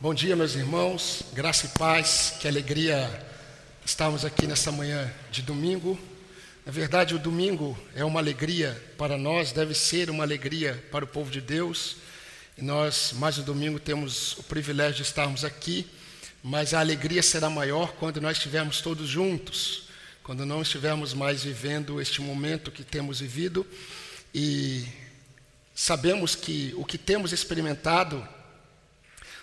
Bom dia, meus irmãos, graça e paz, que alegria estarmos aqui nessa manhã de domingo. Na verdade, o domingo é uma alegria para nós, deve ser uma alegria para o povo de Deus. E nós, mais um domingo, temos o privilégio de estarmos aqui, mas a alegria será maior quando nós estivermos todos juntos, quando não estivermos mais vivendo este momento que temos vivido e sabemos que o que temos experimentado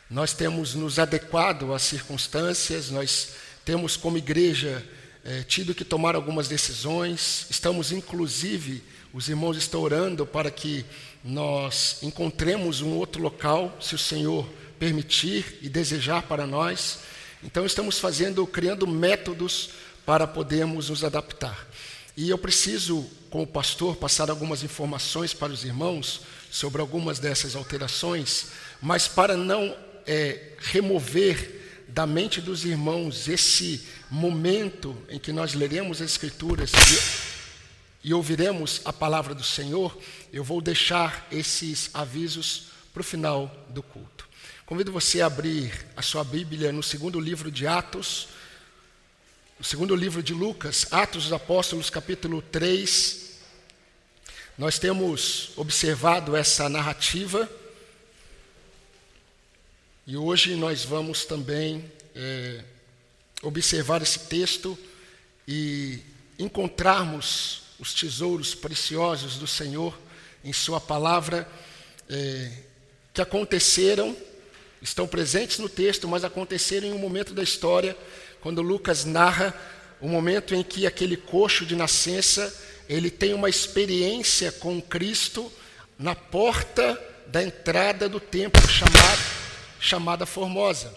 nós temos nos adequado às circunstâncias, nós temos como igreja é, tido que tomar algumas decisões, estamos inclusive, os irmãos estão orando para que nós encontremos um outro local, se o Senhor permitir e desejar para nós. Então estamos fazendo, criando métodos para podermos nos adaptar. E eu preciso, como pastor, passar algumas informações para os irmãos sobre algumas dessas alterações, mas para não é, remover da mente dos irmãos esse momento em que nós leremos as Escrituras e, e ouviremos a palavra do Senhor, eu vou deixar esses avisos para o final do culto. Convido você a abrir a sua Bíblia no segundo livro de Atos, no segundo livro de Lucas, Atos dos Apóstolos, capítulo 3. Nós temos observado essa narrativa e hoje nós vamos também é, observar esse texto e encontrarmos os tesouros preciosos do Senhor em Sua palavra, é, que aconteceram, estão presentes no texto, mas aconteceram em um momento da história, quando Lucas narra o momento em que aquele coxo de nascença ele tem uma experiência com Cristo na porta da entrada do templo chamado chamada Formosa.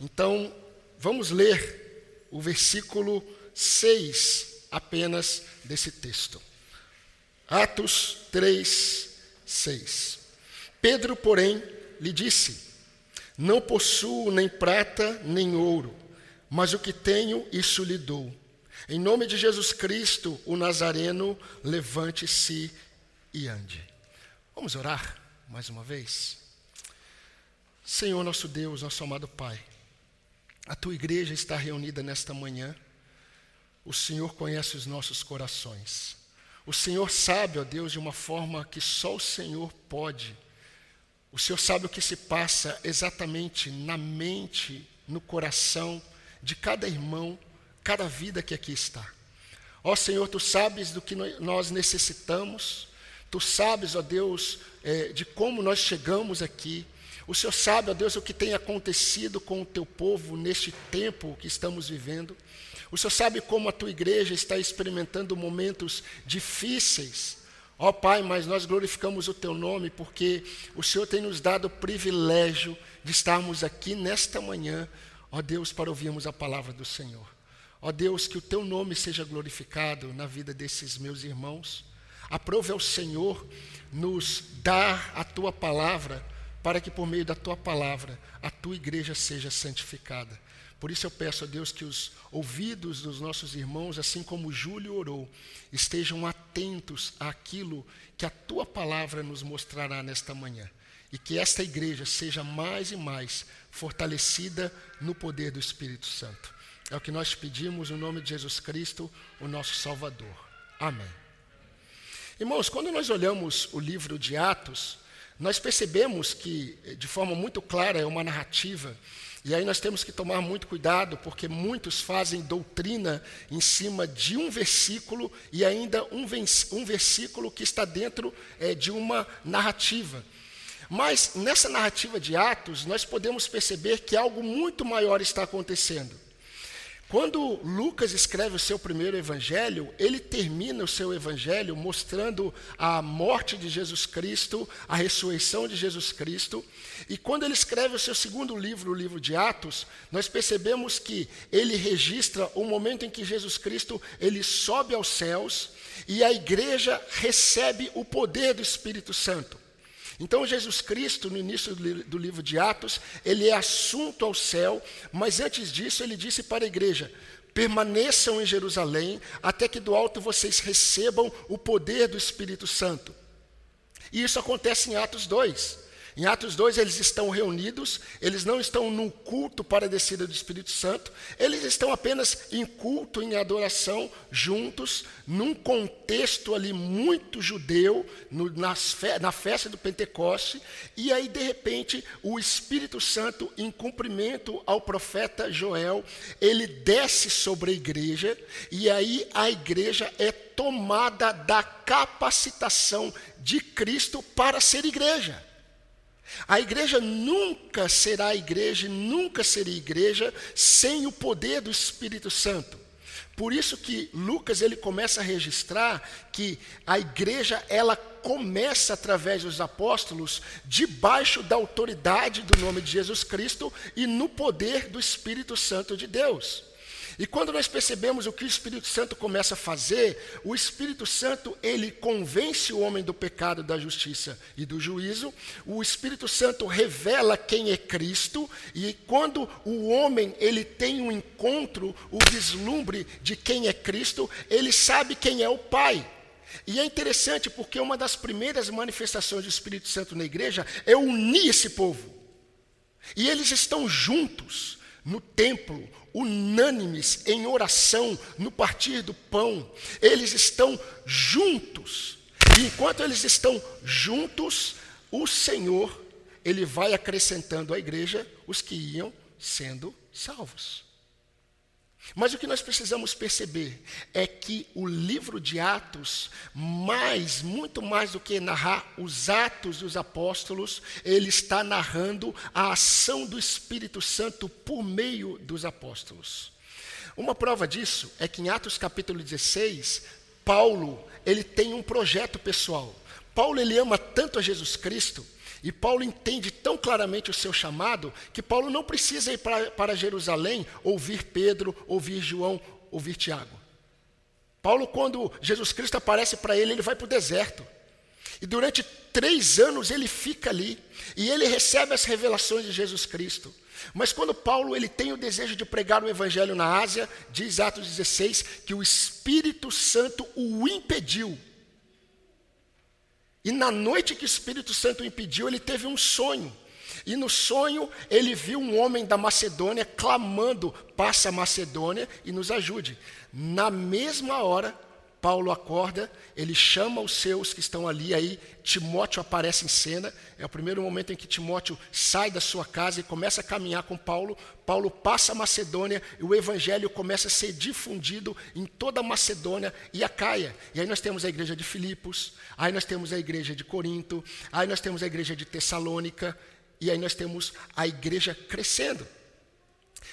Então, vamos ler o versículo 6 apenas desse texto. Atos 3, 6. Pedro, porém, lhe disse: Não possuo nem prata nem ouro, mas o que tenho, isso lhe dou. Em nome de Jesus Cristo, o Nazareno, levante-se e ande. Vamos orar mais uma vez? Senhor nosso Deus, nosso amado Pai, a tua igreja está reunida nesta manhã. O Senhor conhece os nossos corações. O Senhor sabe, ó Deus, de uma forma que só o Senhor pode. O Senhor sabe o que se passa exatamente na mente, no coração de cada irmão, cada vida que aqui está. Ó Senhor, tu sabes do que nós necessitamos, tu sabes, ó Deus, é, de como nós chegamos aqui. O Senhor sabe, ó Deus, o que tem acontecido com o teu povo neste tempo que estamos vivendo. O Senhor sabe como a tua igreja está experimentando momentos difíceis. Ó Pai, mas nós glorificamos o teu nome porque o Senhor tem nos dado o privilégio de estarmos aqui nesta manhã, ó Deus, para ouvirmos a palavra do Senhor. Ó Deus, que o teu nome seja glorificado na vida desses meus irmãos. Aprove ao Senhor nos dar a tua palavra para que por meio da tua palavra a tua igreja seja santificada. Por isso eu peço a Deus que os ouvidos dos nossos irmãos, assim como Júlio orou, estejam atentos àquilo que a tua palavra nos mostrará nesta manhã. E que esta igreja seja mais e mais fortalecida no poder do Espírito Santo. É o que nós pedimos no nome de Jesus Cristo, o nosso Salvador. Amém. Irmãos, quando nós olhamos o livro de Atos, nós percebemos que, de forma muito clara, é uma narrativa, e aí nós temos que tomar muito cuidado, porque muitos fazem doutrina em cima de um versículo e ainda um, um versículo que está dentro é, de uma narrativa. Mas nessa narrativa de Atos, nós podemos perceber que algo muito maior está acontecendo. Quando Lucas escreve o seu primeiro evangelho, ele termina o seu evangelho mostrando a morte de Jesus Cristo, a ressurreição de Jesus Cristo. E quando ele escreve o seu segundo livro, o livro de Atos, nós percebemos que ele registra o momento em que Jesus Cristo ele sobe aos céus e a igreja recebe o poder do Espírito Santo. Então, Jesus Cristo, no início do livro de Atos, ele é assunto ao céu, mas antes disso, ele disse para a igreja: permaneçam em Jerusalém, até que do alto vocês recebam o poder do Espírito Santo. E isso acontece em Atos 2. Em Atos 2, eles estão reunidos, eles não estão no culto para a descida do Espírito Santo, eles estão apenas em culto, em adoração, juntos, num contexto ali muito judeu, no, fe, na festa do Pentecoste, e aí, de repente, o Espírito Santo, em cumprimento ao profeta Joel, ele desce sobre a igreja, e aí a igreja é tomada da capacitação de Cristo para ser igreja. A igreja nunca será igreja, nunca seria igreja sem o poder do Espírito Santo. Por isso que Lucas ele começa a registrar que a igreja ela começa através dos apóstolos debaixo da autoridade do nome de Jesus Cristo e no poder do Espírito Santo de Deus. E quando nós percebemos o que o Espírito Santo começa a fazer, o Espírito Santo, ele convence o homem do pecado, da justiça e do juízo. O Espírito Santo revela quem é Cristo, e quando o homem ele tem um encontro, o vislumbre de quem é Cristo, ele sabe quem é o Pai. E é interessante porque uma das primeiras manifestações do Espírito Santo na igreja é unir esse povo. E eles estão juntos no templo, unânimes em oração, no partir do pão. Eles estão juntos. E enquanto eles estão juntos, o Senhor, ele vai acrescentando à igreja os que iam sendo salvos. Mas o que nós precisamos perceber é que o livro de Atos, mais, muito mais do que narrar os atos dos apóstolos, ele está narrando a ação do Espírito Santo por meio dos apóstolos. Uma prova disso é que em Atos capítulo 16, Paulo, ele tem um projeto pessoal. Paulo ele ama tanto a Jesus Cristo e Paulo entende tão claramente o seu chamado que Paulo não precisa ir para, para Jerusalém ouvir Pedro, ouvir João, ouvir Tiago. Paulo, quando Jesus Cristo aparece para ele, ele vai para o deserto. E durante três anos ele fica ali. E ele recebe as revelações de Jesus Cristo. Mas quando Paulo ele tem o desejo de pregar o evangelho na Ásia, diz Atos 16 que o Espírito Santo o impediu e na noite que o Espírito Santo o impediu, ele teve um sonho. E no sonho ele viu um homem da Macedônia clamando: passa Macedônia e nos ajude. Na mesma hora, Paulo acorda, ele chama os seus que estão ali, aí Timóteo aparece em cena. É o primeiro momento em que Timóteo sai da sua casa e começa a caminhar com Paulo. Paulo passa a Macedônia e o evangelho começa a ser difundido em toda a Macedônia e a Caia. E aí nós temos a igreja de Filipos, aí nós temos a igreja de Corinto, aí nós temos a igreja de Tessalônica, e aí nós temos a igreja crescendo.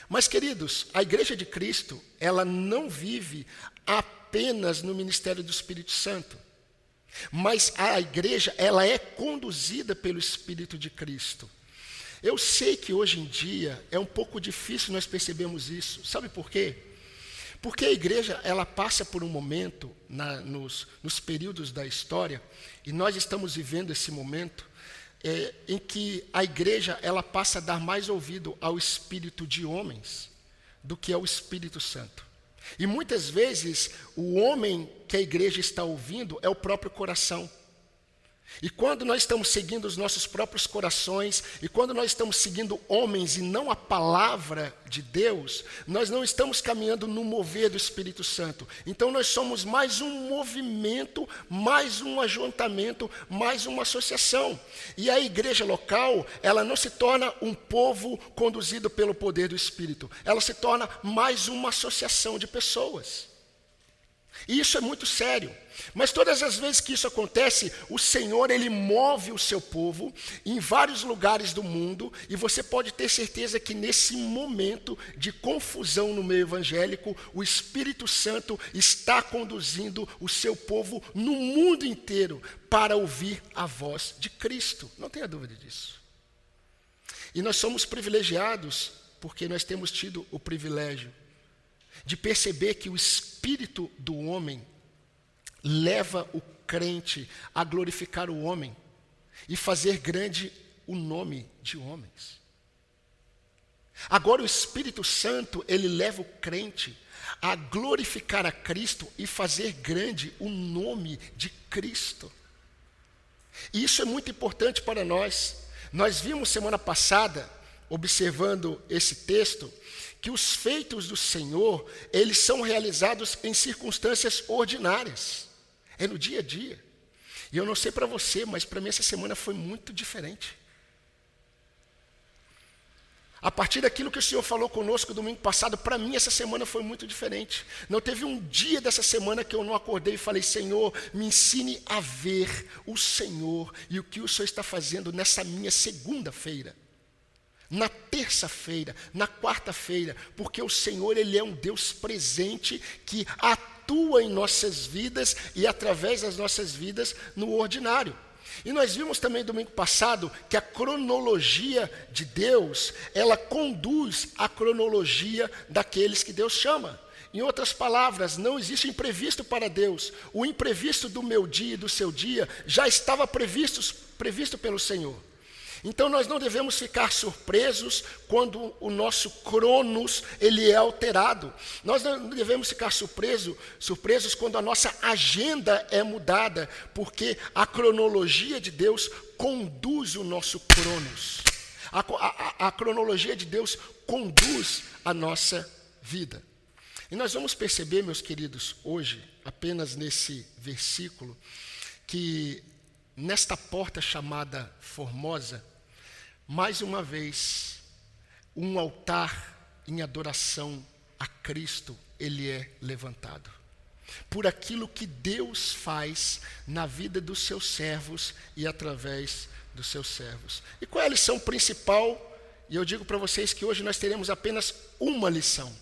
Mas, queridos, a igreja de Cristo, ela não vive apenas no ministério do Espírito Santo. Mas a igreja, ela é conduzida pelo Espírito de Cristo. Eu sei que hoje em dia é um pouco difícil nós percebermos isso. Sabe por quê? Porque a igreja, ela passa por um momento na, nos, nos, períodos da história, e nós estamos vivendo esse momento, é, em que a igreja, ela passa a dar mais ouvido ao espírito de homens do que ao Espírito Santo. E muitas vezes o homem que a igreja está ouvindo é o próprio coração. E quando nós estamos seguindo os nossos próprios corações, e quando nós estamos seguindo homens e não a palavra de Deus, nós não estamos caminhando no mover do Espírito Santo. Então nós somos mais um movimento, mais um ajuntamento, mais uma associação. E a igreja local, ela não se torna um povo conduzido pelo poder do Espírito, ela se torna mais uma associação de pessoas. E isso é muito sério. Mas todas as vezes que isso acontece, o Senhor ele move o seu povo em vários lugares do mundo, e você pode ter certeza que nesse momento de confusão no meio evangélico, o Espírito Santo está conduzindo o seu povo no mundo inteiro para ouvir a voz de Cristo. Não tenha dúvida disso. E nós somos privilegiados porque nós temos tido o privilégio de perceber que o espírito do homem leva o crente a glorificar o homem e fazer grande o nome de homens. Agora o Espírito Santo, ele leva o crente a glorificar a Cristo e fazer grande o nome de Cristo. E isso é muito importante para nós. Nós vimos semana passada, observando esse texto, que os feitos do Senhor, eles são realizados em circunstâncias ordinárias. É no dia a dia. E eu não sei para você, mas para mim essa semana foi muito diferente. A partir daquilo que o Senhor falou conosco domingo passado, para mim essa semana foi muito diferente. Não teve um dia dessa semana que eu não acordei e falei: Senhor, me ensine a ver o Senhor e o que o Senhor está fazendo nessa minha segunda-feira, na terça-feira, na quarta-feira, porque o Senhor ele é um Deus presente que atua em nossas vidas e através das nossas vidas no ordinário. E nós vimos também domingo passado que a cronologia de Deus, ela conduz a cronologia daqueles que Deus chama. Em outras palavras, não existe imprevisto para Deus. O imprevisto do meu dia e do seu dia já estava previsto, previsto pelo Senhor. Então nós não devemos ficar surpresos quando o nosso cronos ele é alterado. Nós não devemos ficar surpreso, surpresos quando a nossa agenda é mudada, porque a cronologia de Deus conduz o nosso cronos. A, a, a cronologia de Deus conduz a nossa vida. E nós vamos perceber, meus queridos, hoje, apenas nesse versículo, que nesta porta chamada Formosa, mais uma vez, um altar em adoração a Cristo, ele é levantado. Por aquilo que Deus faz na vida dos seus servos e através dos seus servos. E qual é a lição principal? E eu digo para vocês que hoje nós teremos apenas uma lição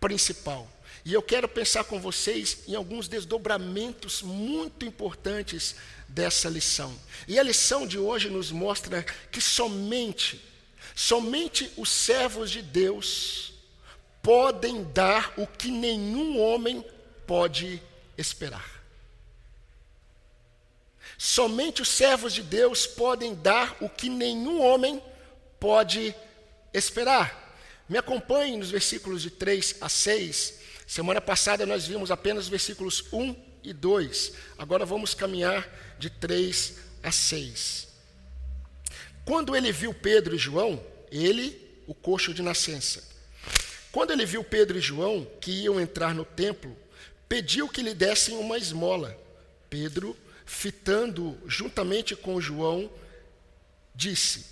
principal. E eu quero pensar com vocês em alguns desdobramentos muito importantes dessa lição. E a lição de hoje nos mostra que somente, somente os servos de Deus podem dar o que nenhum homem pode esperar. Somente os servos de Deus podem dar o que nenhum homem pode esperar. Me acompanhe nos versículos de 3 a 6 Semana passada nós vimos apenas versículos 1 e 2. Agora vamos caminhar de 3 a 6. Quando ele viu Pedro e João, ele, o coxo de nascença. Quando ele viu Pedro e João que iam entrar no templo, pediu que lhe dessem uma esmola. Pedro, fitando juntamente com João, disse: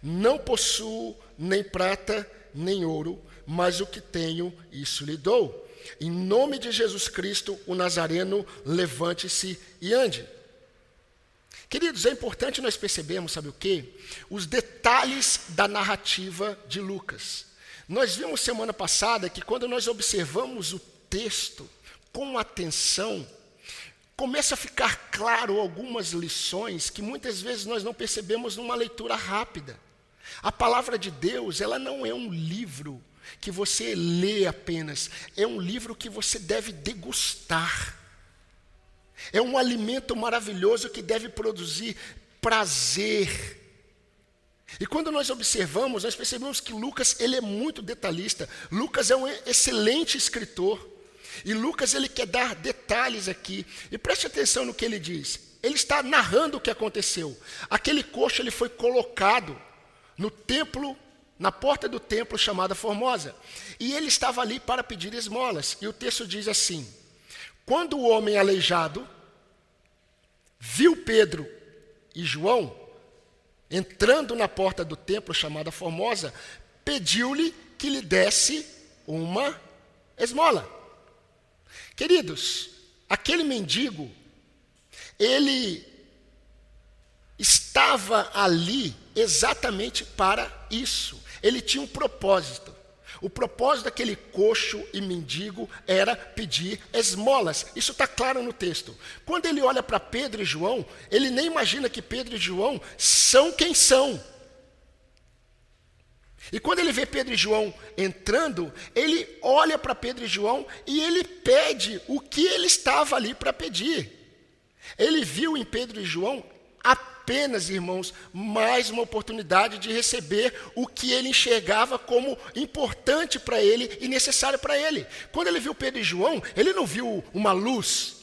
Não possuo nem prata nem ouro, mas o que tenho, isso lhe dou. Em nome de Jesus Cristo, o Nazareno, levante-se e ande. Queridos, é importante nós percebermos, sabe o quê? Os detalhes da narrativa de Lucas. Nós vimos semana passada que quando nós observamos o texto com atenção, começa a ficar claro algumas lições que muitas vezes nós não percebemos numa leitura rápida. A palavra de Deus, ela não é um livro que você lê apenas, é um livro que você deve degustar. É um alimento maravilhoso que deve produzir prazer. E quando nós observamos, nós percebemos que Lucas ele é muito detalhista. Lucas é um excelente escritor. E Lucas ele quer dar detalhes aqui. E preste atenção no que ele diz. Ele está narrando o que aconteceu. Aquele coxo ele foi colocado no templo na porta do templo chamada Formosa. E ele estava ali para pedir esmolas. E o texto diz assim: Quando o homem aleijado viu Pedro e João entrando na porta do templo chamada Formosa, pediu-lhe que lhe desse uma esmola. Queridos, aquele mendigo, ele estava ali exatamente para isso. Ele tinha um propósito. O propósito daquele coxo e mendigo era pedir esmolas. Isso está claro no texto. Quando ele olha para Pedro e João, ele nem imagina que Pedro e João são quem são. E quando ele vê Pedro e João entrando, ele olha para Pedro e João e ele pede o que ele estava ali para pedir. Ele viu em Pedro e João a apenas, irmãos, mais uma oportunidade de receber o que ele enxergava como importante para ele e necessário para ele. Quando ele viu Pedro e João, ele não viu uma luz,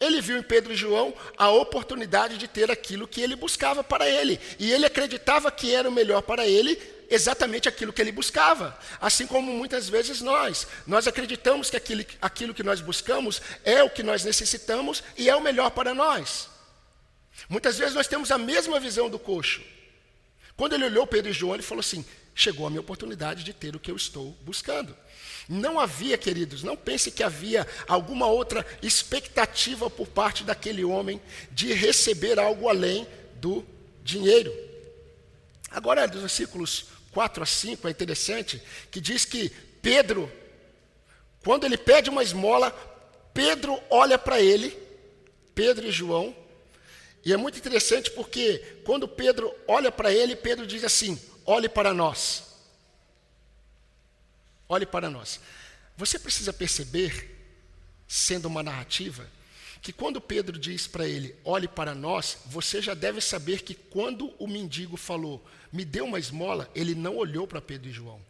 Ele viu em Pedro e João a oportunidade de ter aquilo que ele buscava para ele. E ele acreditava que era o melhor para ele, exatamente aquilo que ele buscava. Assim como muitas vezes nós. Nós acreditamos que aquilo, aquilo que nós buscamos é o que nós necessitamos e é o melhor para nós. Muitas vezes nós temos a mesma visão do coxo. Quando ele olhou Pedro e João, ele falou assim: chegou a minha oportunidade de ter o que eu estou buscando. Não havia, queridos, não pense que havia alguma outra expectativa por parte daquele homem de receber algo além do dinheiro. Agora, dos versículos 4 a 5, é interessante que diz que Pedro, quando ele pede uma esmola, Pedro olha para ele, Pedro e João, e é muito interessante porque quando Pedro olha para ele, Pedro diz assim: olhe para nós. Olhe para nós. Você precisa perceber, sendo uma narrativa, que quando Pedro diz para ele, olhe para nós, você já deve saber que quando o mendigo falou, me dê uma esmola, ele não olhou para Pedro e João.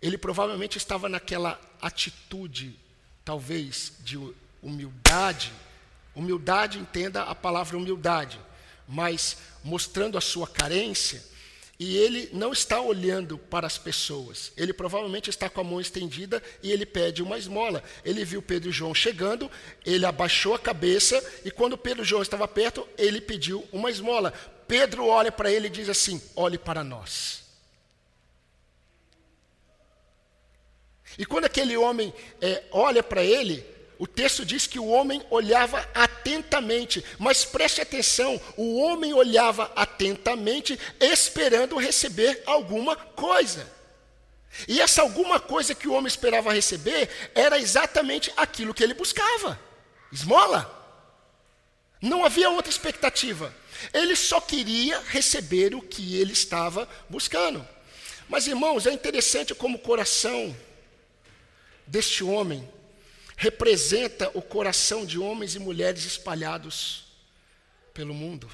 Ele provavelmente estava naquela atitude, talvez, de humildade. Humildade, entenda a palavra humildade, mas mostrando a sua carência, e ele não está olhando para as pessoas. Ele provavelmente está com a mão estendida e ele pede uma esmola. Ele viu Pedro e João chegando, ele abaixou a cabeça e quando Pedro e João estava perto, ele pediu uma esmola. Pedro olha para ele e diz assim: Olhe para nós. E quando aquele homem é, olha para ele, o texto diz que o homem olhava atentamente, mas preste atenção: o homem olhava atentamente, esperando receber alguma coisa. E essa alguma coisa que o homem esperava receber era exatamente aquilo que ele buscava: esmola. Não havia outra expectativa. Ele só queria receber o que ele estava buscando. Mas, irmãos, é interessante como o coração deste homem representa o coração de homens e mulheres espalhados pelo mundo.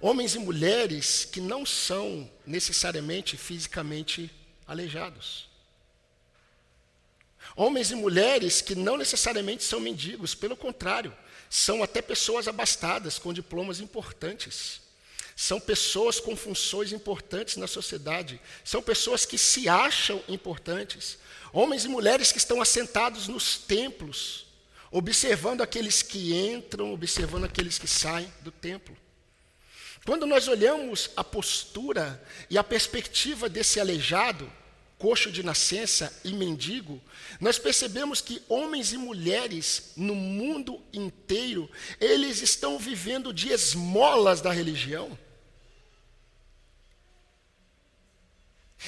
Homens e mulheres que não são necessariamente fisicamente aleijados. Homens e mulheres que não necessariamente são mendigos, pelo contrário, são até pessoas abastadas, com diplomas importantes. São pessoas com funções importantes na sociedade. São pessoas que se acham importantes. Homens e mulheres que estão assentados nos templos, observando aqueles que entram, observando aqueles que saem do templo. Quando nós olhamos a postura e a perspectiva desse aleijado, coxo de nascença e mendigo, nós percebemos que homens e mulheres no mundo inteiro, eles estão vivendo de esmolas da religião.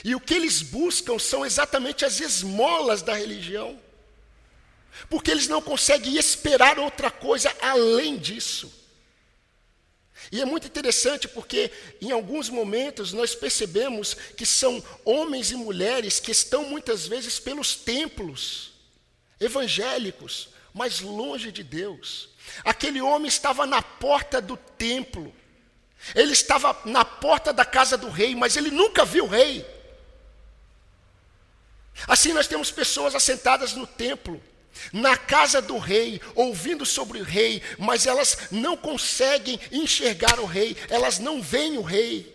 E o que eles buscam são exatamente as esmolas da religião. Porque eles não conseguem esperar outra coisa além disso. E é muito interessante porque, em alguns momentos, nós percebemos que são homens e mulheres que estão muitas vezes pelos templos evangélicos, mas longe de Deus. Aquele homem estava na porta do templo, ele estava na porta da casa do rei, mas ele nunca viu o rei. Assim nós temos pessoas assentadas no templo, na casa do rei, ouvindo sobre o rei, mas elas não conseguem enxergar o rei, elas não veem o rei.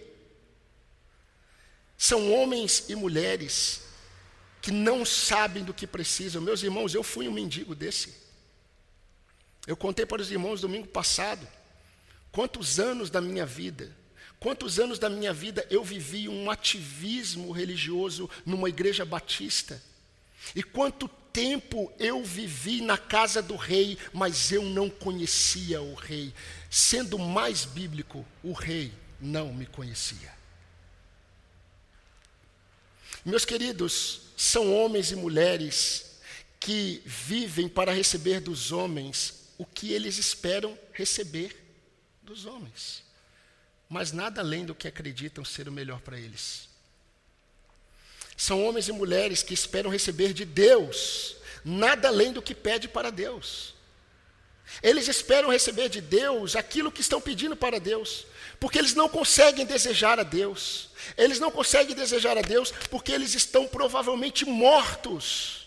São homens e mulheres que não sabem do que precisam. Meus irmãos, eu fui um mendigo desse. Eu contei para os irmãos domingo passado quantos anos da minha vida Quantos anos da minha vida eu vivi um ativismo religioso numa igreja batista? E quanto tempo eu vivi na casa do rei, mas eu não conhecia o rei. Sendo mais bíblico, o rei não me conhecia. Meus queridos, são homens e mulheres que vivem para receber dos homens o que eles esperam receber dos homens mas nada além do que acreditam ser o melhor para eles. São homens e mulheres que esperam receber de Deus nada além do que pede para Deus. Eles esperam receber de Deus aquilo que estão pedindo para Deus, porque eles não conseguem desejar a Deus. Eles não conseguem desejar a Deus porque eles estão provavelmente mortos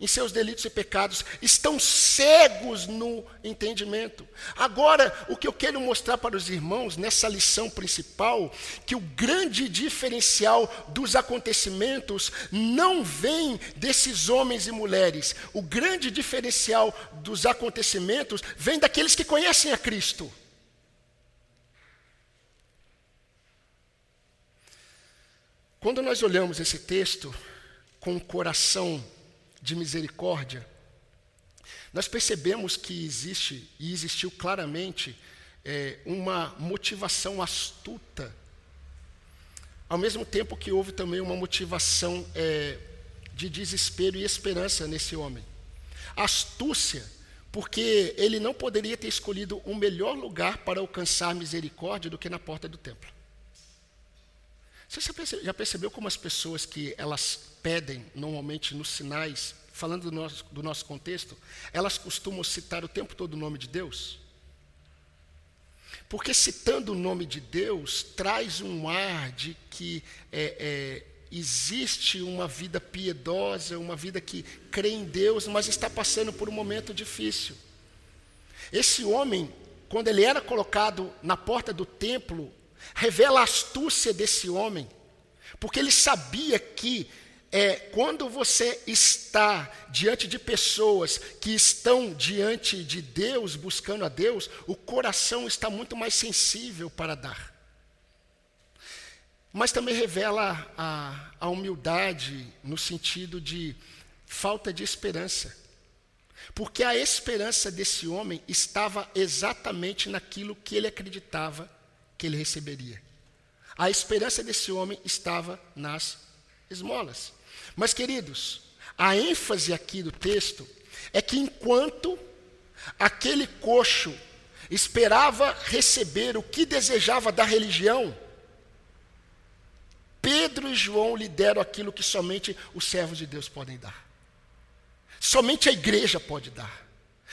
em seus delitos e pecados, estão cegos no entendimento. Agora, o que eu quero mostrar para os irmãos nessa lição principal, que o grande diferencial dos acontecimentos não vem desses homens e mulheres. O grande diferencial dos acontecimentos vem daqueles que conhecem a Cristo. Quando nós olhamos esse texto com o coração de misericórdia, nós percebemos que existe, e existiu claramente, é, uma motivação astuta, ao mesmo tempo que houve também uma motivação é, de desespero e esperança nesse homem. Astúcia, porque ele não poderia ter escolhido um melhor lugar para alcançar misericórdia do que na porta do templo. Você já percebeu como as pessoas que elas pedem normalmente nos sinais, falando do nosso, do nosso contexto, elas costumam citar o tempo todo o nome de Deus? Porque citando o nome de Deus traz um ar de que é, é, existe uma vida piedosa, uma vida que crê em Deus, mas está passando por um momento difícil. Esse homem, quando ele era colocado na porta do templo, revela a astúcia desse homem, porque ele sabia que é quando você está diante de pessoas que estão diante de Deus, buscando a Deus, o coração está muito mais sensível para dar. Mas também revela a, a humildade no sentido de falta de esperança. Porque a esperança desse homem estava exatamente naquilo que ele acreditava que ele receberia. A esperança desse homem estava nas esmolas. Mas, queridos, a ênfase aqui do texto é que enquanto aquele coxo esperava receber o que desejava da religião, Pedro e João lhe deram aquilo que somente os servos de Deus podem dar. Somente a igreja pode dar.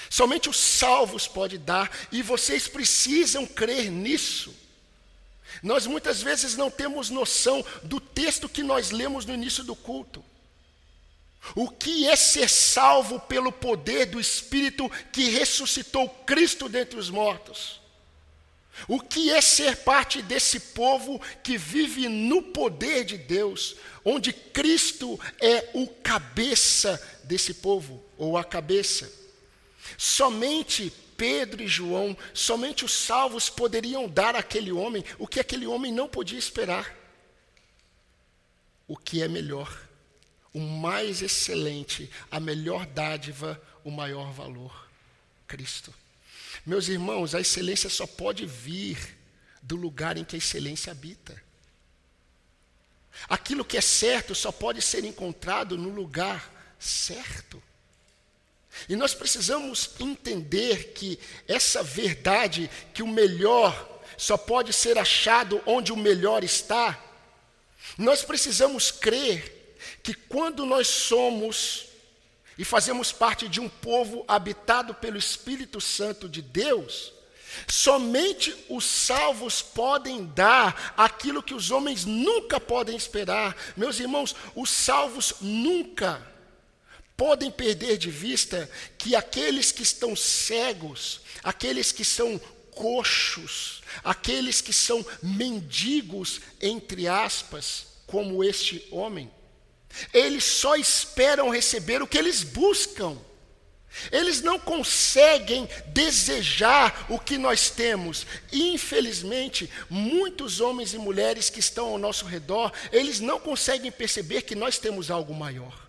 Somente os salvos podem dar. E vocês precisam crer nisso. Nós muitas vezes não temos noção do texto que nós lemos no início do culto. O que é ser salvo pelo poder do Espírito que ressuscitou Cristo dentre os mortos? O que é ser parte desse povo que vive no poder de Deus, onde Cristo é o cabeça desse povo, ou a cabeça? Somente Pedro e João, somente os salvos poderiam dar àquele homem o que aquele homem não podia esperar. O que é melhor, o mais excelente, a melhor dádiva, o maior valor: Cristo. Meus irmãos, a excelência só pode vir do lugar em que a excelência habita. Aquilo que é certo só pode ser encontrado no lugar certo. E nós precisamos entender que essa verdade, que o melhor só pode ser achado onde o melhor está, nós precisamos crer que quando nós somos e fazemos parte de um povo habitado pelo Espírito Santo de Deus, somente os salvos podem dar aquilo que os homens nunca podem esperar. Meus irmãos, os salvos nunca podem perder de vista que aqueles que estão cegos, aqueles que são coxos, aqueles que são mendigos, entre aspas, como este homem, eles só esperam receber o que eles buscam. Eles não conseguem desejar o que nós temos. Infelizmente, muitos homens e mulheres que estão ao nosso redor, eles não conseguem perceber que nós temos algo maior.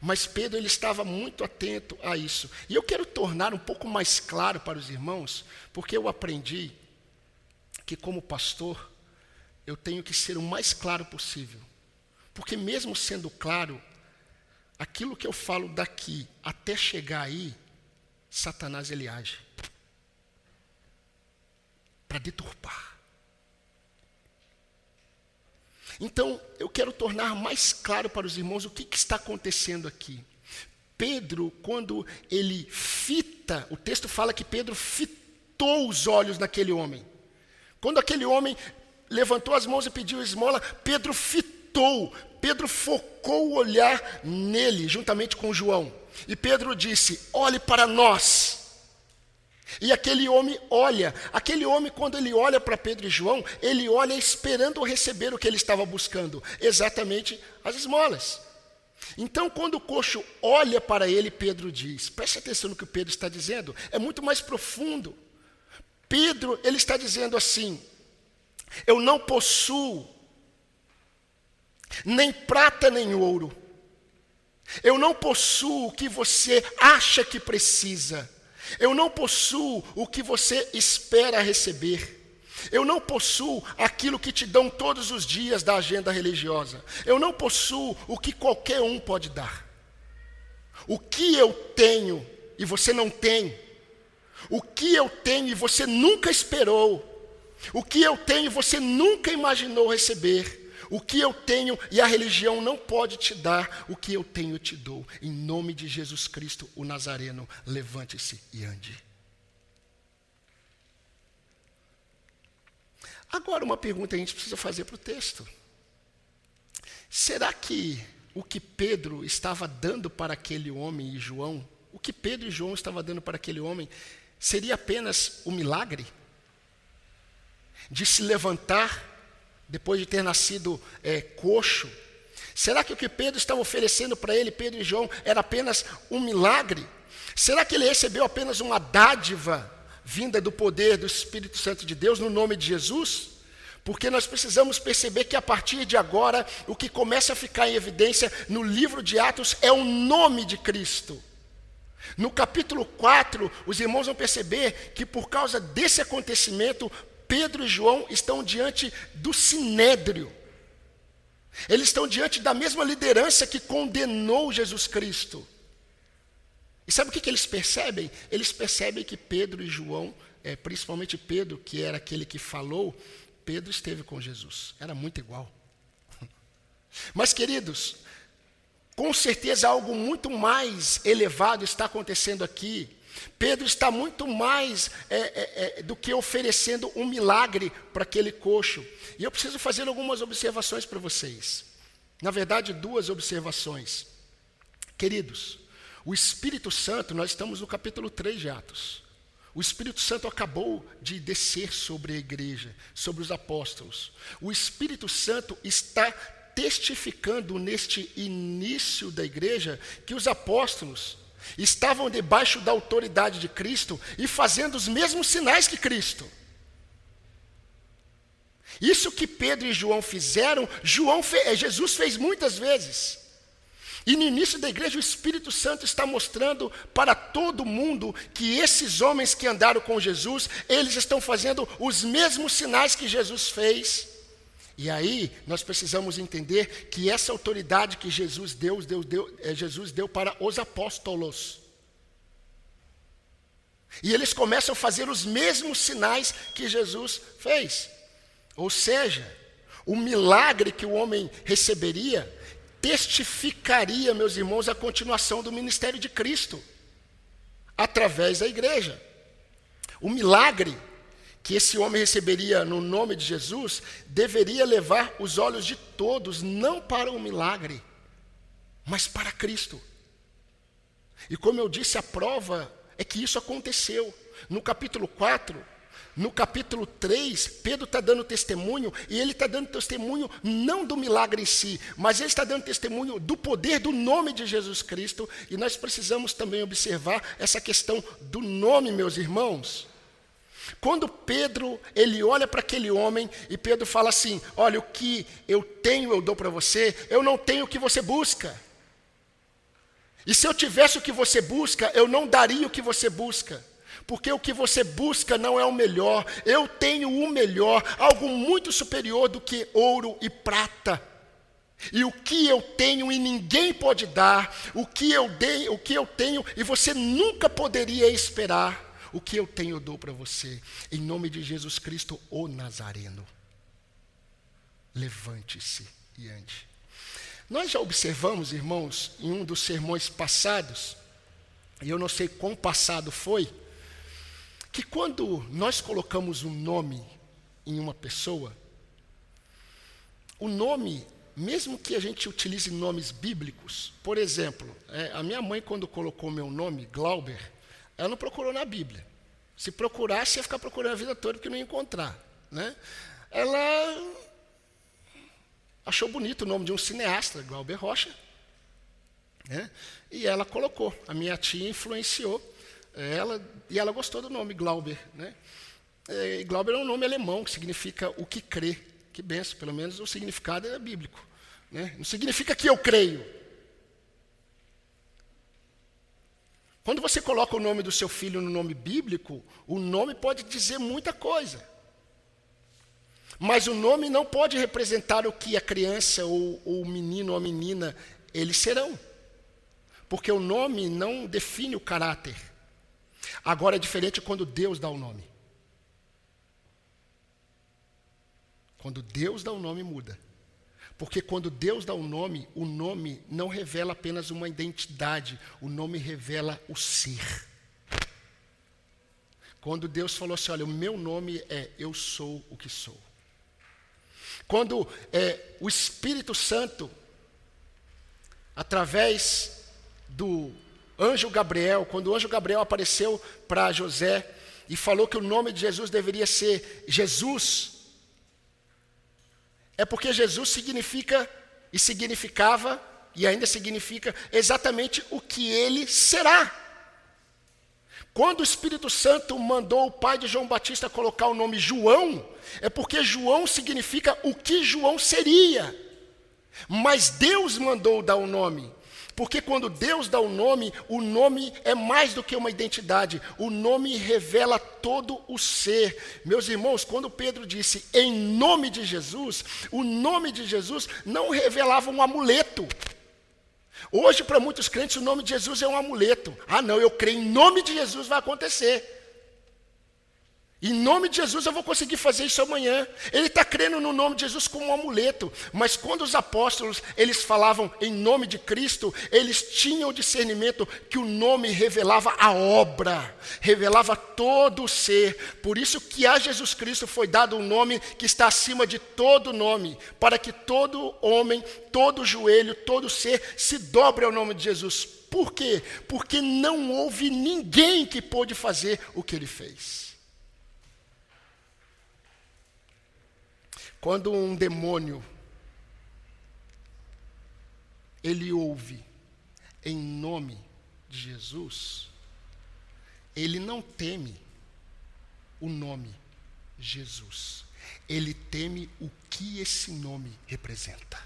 Mas Pedro ele estava muito atento a isso. E eu quero tornar um pouco mais claro para os irmãos, porque eu aprendi que como pastor eu tenho que ser o mais claro possível. Porque mesmo sendo claro, aquilo que eu falo daqui até chegar aí, Satanás ele age para deturpar. Então, eu quero tornar mais claro para os irmãos o que, que está acontecendo aqui. Pedro, quando ele fita, o texto fala que Pedro fitou os olhos naquele homem. Quando aquele homem levantou as mãos e pediu esmola, Pedro fitou Pedro focou o olhar nele, juntamente com João. E Pedro disse: Olhe para nós. E aquele homem olha, aquele homem, quando ele olha para Pedro e João, ele olha esperando receber o que ele estava buscando, exatamente as esmolas. Então, quando o coxo olha para ele, Pedro diz: preste atenção no que o Pedro está dizendo, é muito mais profundo. Pedro, ele está dizendo assim: eu não possuo nem prata nem ouro, eu não possuo o que você acha que precisa, eu não possuo o que você espera receber. Eu não possuo aquilo que te dão todos os dias da agenda religiosa. Eu não possuo o que qualquer um pode dar. O que eu tenho e você não tem. O que eu tenho e você nunca esperou. O que eu tenho você nunca imaginou receber. O que eu tenho e a religião não pode te dar, o que eu tenho eu te dou. Em nome de Jesus Cristo, o Nazareno, levante-se e ande. Agora, uma pergunta a gente precisa fazer para o texto: será que o que Pedro estava dando para aquele homem e João, o que Pedro e João estavam dando para aquele homem, seria apenas o um milagre de se levantar depois de ter nascido é, coxo? Será que o que Pedro estava oferecendo para ele, Pedro e João, era apenas um milagre? Será que ele recebeu apenas uma dádiva vinda do poder do Espírito Santo de Deus no nome de Jesus? Porque nós precisamos perceber que a partir de agora, o que começa a ficar em evidência no livro de Atos é o nome de Cristo. No capítulo 4, os irmãos vão perceber que por causa desse acontecimento, Pedro e João estão diante do sinédrio. Eles estão diante da mesma liderança que condenou Jesus Cristo. E sabe o que, que eles percebem? Eles percebem que Pedro e João, é, principalmente Pedro, que era aquele que falou, Pedro esteve com Jesus. Era muito igual. Mas, queridos, com certeza algo muito mais elevado está acontecendo aqui. Pedro está muito mais é, é, é, do que oferecendo um milagre para aquele coxo. E eu preciso fazer algumas observações para vocês. Na verdade, duas observações. Queridos, o Espírito Santo, nós estamos no capítulo 3 de Atos. O Espírito Santo acabou de descer sobre a igreja, sobre os apóstolos. O Espírito Santo está testificando neste início da igreja que os apóstolos estavam debaixo da autoridade de Cristo e fazendo os mesmos sinais que Cristo. Isso que Pedro e João fizeram, João eh, Jesus fez muitas vezes. E no início da igreja, o Espírito Santo está mostrando para todo mundo que esses homens que andaram com Jesus, eles estão fazendo os mesmos sinais que Jesus fez. E aí nós precisamos entender que essa autoridade que Jesus deu, deu, deu é, Jesus deu para os apóstolos. E eles começam a fazer os mesmos sinais que Jesus fez. Ou seja, o milagre que o homem receberia testificaria, meus irmãos, a continuação do ministério de Cristo através da igreja. O milagre que esse homem receberia no nome de Jesus, deveria levar os olhos de todos, não para o milagre, mas para Cristo. E como eu disse, a prova é que isso aconteceu. No capítulo 4, no capítulo 3, Pedro está dando testemunho, e ele está dando testemunho não do milagre em si, mas ele está dando testemunho do poder do nome de Jesus Cristo, e nós precisamos também observar essa questão do nome, meus irmãos. Quando Pedro, ele olha para aquele homem e Pedro fala assim: "Olha, o que eu tenho eu dou para você, eu não tenho o que você busca. E se eu tivesse o que você busca, eu não daria o que você busca. Porque o que você busca não é o melhor. Eu tenho o melhor, algo muito superior do que ouro e prata. E o que eu tenho e ninguém pode dar, o que eu dei, o que eu tenho e você nunca poderia esperar. O que eu tenho eu dou para você. Em nome de Jesus Cristo, o Nazareno. Levante-se e ande. Nós já observamos, irmãos, em um dos sermões passados, e eu não sei quão passado foi, que quando nós colocamos um nome em uma pessoa, o nome mesmo que a gente utilize nomes bíblicos, por exemplo, é, a minha mãe, quando colocou meu nome, Glauber, ela não procurou na Bíblia. Se procurasse, ia ficar procurando a vida toda porque não ia encontrar. Né? Ela achou bonito o nome de um cineasta, Glauber Rocha, né? e ela colocou. A minha tia influenciou ela, e ela gostou do nome Glauber. Né? É, Glauber é um nome alemão que significa o que crê. Que benção, pelo menos o significado é bíblico. Né? Não significa que eu creio. Quando você coloca o nome do seu filho no nome bíblico, o nome pode dizer muita coisa. Mas o nome não pode representar o que a criança ou, ou o menino ou a menina eles serão. Porque o nome não define o caráter. Agora é diferente quando Deus dá o nome. Quando Deus dá o nome, muda. Porque quando Deus dá o nome, o nome não revela apenas uma identidade, o nome revela o ser. Quando Deus falou assim: Olha, o meu nome é Eu sou o que sou. Quando é, o Espírito Santo, através do anjo Gabriel, quando o anjo Gabriel apareceu para José e falou que o nome de Jesus deveria ser Jesus, é porque Jesus significa e significava e ainda significa exatamente o que ele será. Quando o Espírito Santo mandou o pai de João Batista colocar o nome João, é porque João significa o que João seria. Mas Deus mandou dar o nome. Porque quando Deus dá o nome, o nome é mais do que uma identidade, o nome revela todo o ser. Meus irmãos, quando Pedro disse em nome de Jesus, o nome de Jesus não revelava um amuleto. Hoje, para muitos crentes, o nome de Jesus é um amuleto. Ah, não, eu creio em nome de Jesus vai acontecer. Em nome de Jesus eu vou conseguir fazer isso amanhã. Ele está crendo no nome de Jesus como um amuleto. Mas quando os apóstolos eles falavam em nome de Cristo, eles tinham o discernimento que o nome revelava a obra, revelava todo o ser. Por isso que a Jesus Cristo foi dado um nome que está acima de todo nome, para que todo homem, todo joelho, todo ser se dobre ao nome de Jesus. Por quê? Porque não houve ninguém que pôde fazer o que ele fez. Quando um demônio ele ouve em nome de Jesus, ele não teme o nome Jesus. Ele teme o que esse nome representa.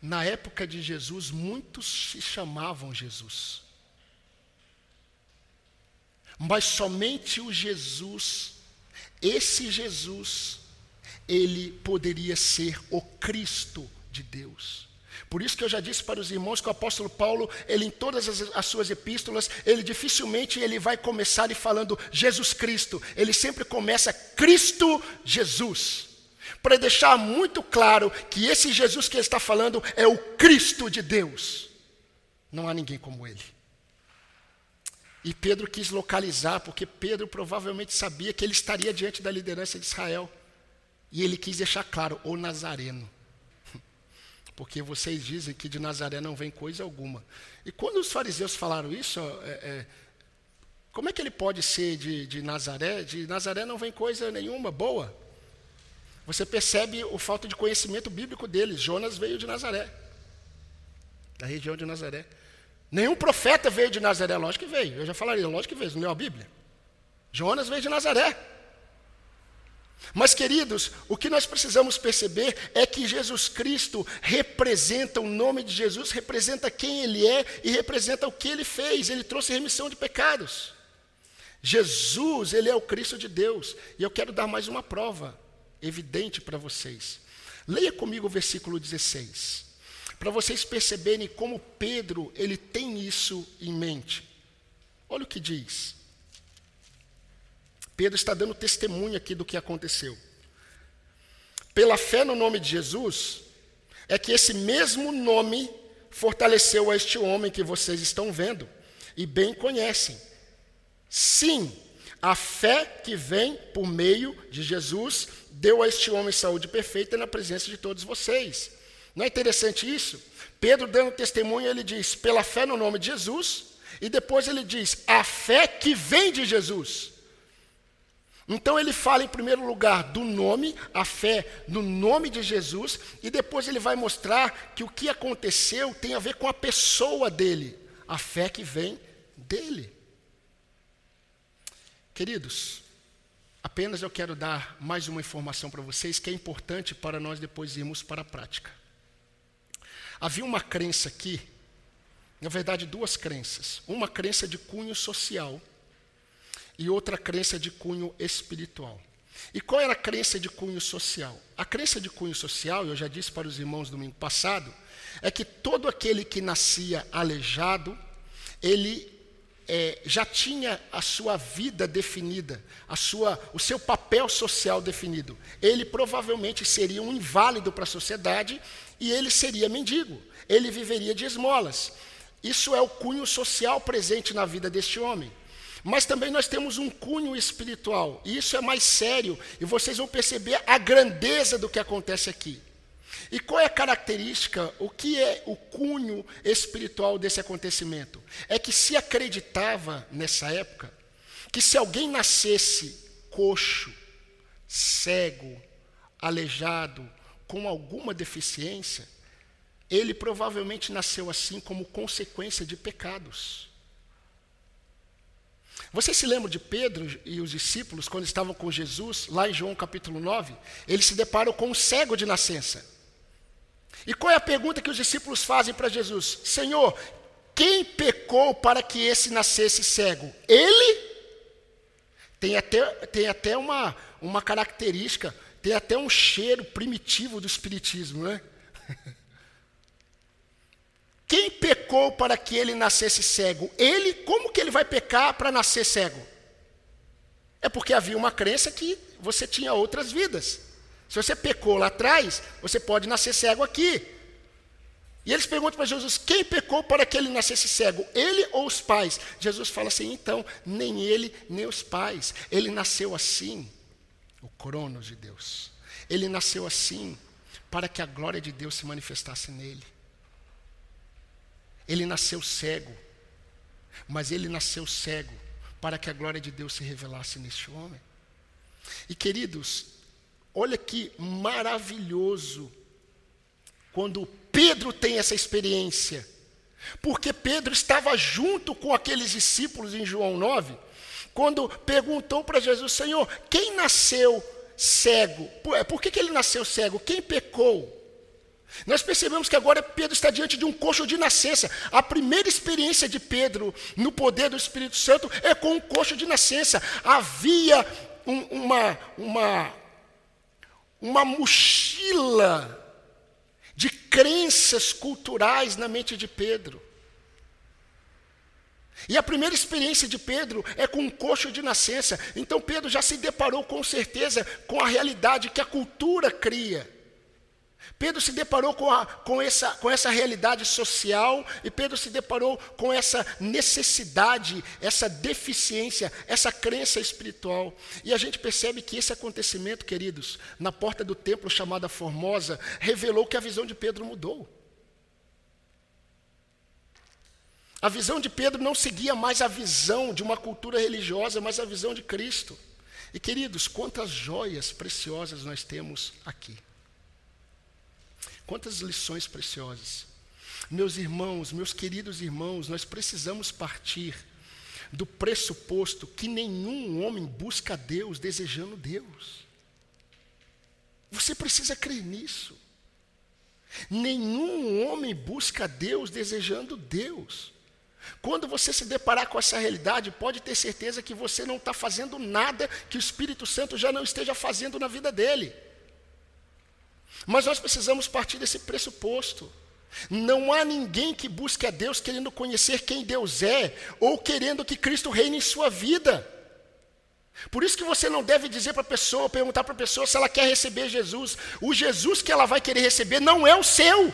Na época de Jesus, muitos se chamavam Jesus. Mas somente o Jesus esse Jesus, ele poderia ser o Cristo de Deus. Por isso que eu já disse para os irmãos que o apóstolo Paulo, ele em todas as, as, suas epístolas, ele dificilmente ele vai começar falando Jesus Cristo. Ele sempre começa Cristo Jesus. Para deixar muito claro que esse Jesus que ele está falando é o Cristo de Deus. Não há ninguém como ele. E Pedro quis localizar, porque Pedro provavelmente sabia que ele estaria diante da liderança de Israel. E ele quis deixar claro, o Nazareno. Porque vocês dizem que de Nazaré não vem coisa alguma. E quando os fariseus falaram isso, é, é, como é que ele pode ser de, de Nazaré? De Nazaré não vem coisa nenhuma boa. Você percebe o falta de conhecimento bíblico deles. Jonas veio de Nazaré, da região de Nazaré. Nenhum profeta veio de Nazaré, lógico que veio. Eu já falaria, lógico que veio, não leu a Bíblia. Jonas veio de Nazaré. Mas, queridos, o que nós precisamos perceber é que Jesus Cristo representa, o nome de Jesus representa quem Ele é e representa o que Ele fez. Ele trouxe remissão de pecados. Jesus, Ele é o Cristo de Deus. E eu quero dar mais uma prova evidente para vocês. Leia comigo o versículo 16 para vocês perceberem como Pedro ele tem isso em mente. Olha o que diz. Pedro está dando testemunho aqui do que aconteceu. Pela fé no nome de Jesus, é que esse mesmo nome fortaleceu a este homem que vocês estão vendo e bem conhecem. Sim, A fé que vem por meio de Jesus deu a este homem saúde perfeita na presença de todos vocês. Não é interessante isso? Pedro dando testemunho, ele diz, pela fé no nome de Jesus, e depois ele diz, a fé que vem de Jesus. Então ele fala em primeiro lugar do nome, a fé no nome de Jesus, e depois ele vai mostrar que o que aconteceu tem a ver com a pessoa dele, a fé que vem dele. Queridos, apenas eu quero dar mais uma informação para vocês que é importante para nós depois irmos para a prática. Havia uma crença aqui, na verdade, duas crenças. Uma crença de cunho social e outra crença de cunho espiritual. E qual era a crença de cunho social? A crença de cunho social, eu já disse para os irmãos domingo passado, é que todo aquele que nascia aleijado, ele é, já tinha a sua vida definida, a sua, o seu papel social definido. Ele provavelmente seria um inválido para a sociedade e ele seria mendigo. Ele viveria de esmolas. Isso é o cunho social presente na vida deste homem. Mas também nós temos um cunho espiritual, e isso é mais sério, e vocês vão perceber a grandeza do que acontece aqui. E qual é a característica, o que é o cunho espiritual desse acontecimento? É que se acreditava nessa época que se alguém nascesse coxo, cego, aleijado, com alguma deficiência, ele provavelmente nasceu assim como consequência de pecados. Vocês se lembram de Pedro e os discípulos, quando estavam com Jesus, lá em João capítulo 9? Eles se deparam com um cego de nascença. E qual é a pergunta que os discípulos fazem para Jesus? Senhor, quem pecou para que esse nascesse cego? Ele? Tem até, tem até uma, uma característica, tem até um cheiro primitivo do Espiritismo, né? Quem pecou para que ele nascesse cego? Ele, como que ele vai pecar para nascer cego? É porque havia uma crença que você tinha outras vidas. Se você pecou lá atrás, você pode nascer cego aqui. E eles perguntam para Jesus: quem pecou para que ele nascesse cego? Ele ou os pais? Jesus fala assim: então, nem ele, nem os pais. Ele nasceu assim, o cronos de Deus. Ele nasceu assim, para que a glória de Deus se manifestasse nele. Ele nasceu cego, mas ele nasceu cego para que a glória de Deus se revelasse neste homem. E queridos, olha que maravilhoso quando Pedro tem essa experiência. Porque Pedro estava junto com aqueles discípulos em João 9, quando perguntou para Jesus: Senhor, quem nasceu cego? Por, por que, que ele nasceu cego? Quem pecou? Nós percebemos que agora Pedro está diante de um coxo de nascença. A primeira experiência de Pedro no poder do Espírito Santo é com um coxo de nascença. Havia um, uma, uma, uma mochila de crenças culturais na mente de Pedro. E a primeira experiência de Pedro é com um coxo de nascença. Então Pedro já se deparou com certeza com a realidade que a cultura cria. Pedro se deparou com, a, com, essa, com essa realidade social e Pedro se deparou com essa necessidade, essa deficiência, essa crença espiritual. E a gente percebe que esse acontecimento, queridos, na porta do templo chamada Formosa, revelou que a visão de Pedro mudou. A visão de Pedro não seguia mais a visão de uma cultura religiosa, mas a visão de Cristo. E queridos, quantas joias preciosas nós temos aqui. Quantas lições preciosas. Meus irmãos, meus queridos irmãos, nós precisamos partir do pressuposto que nenhum homem busca Deus desejando Deus. Você precisa crer nisso. Nenhum homem busca Deus desejando Deus. Quando você se deparar com essa realidade, pode ter certeza que você não está fazendo nada que o Espírito Santo já não esteja fazendo na vida dele. Mas nós precisamos partir desse pressuposto. Não há ninguém que busque a Deus querendo conhecer quem Deus é, ou querendo que Cristo reine em sua vida. Por isso que você não deve dizer para a pessoa, perguntar para a pessoa se ela quer receber Jesus. O Jesus que ela vai querer receber não é o seu.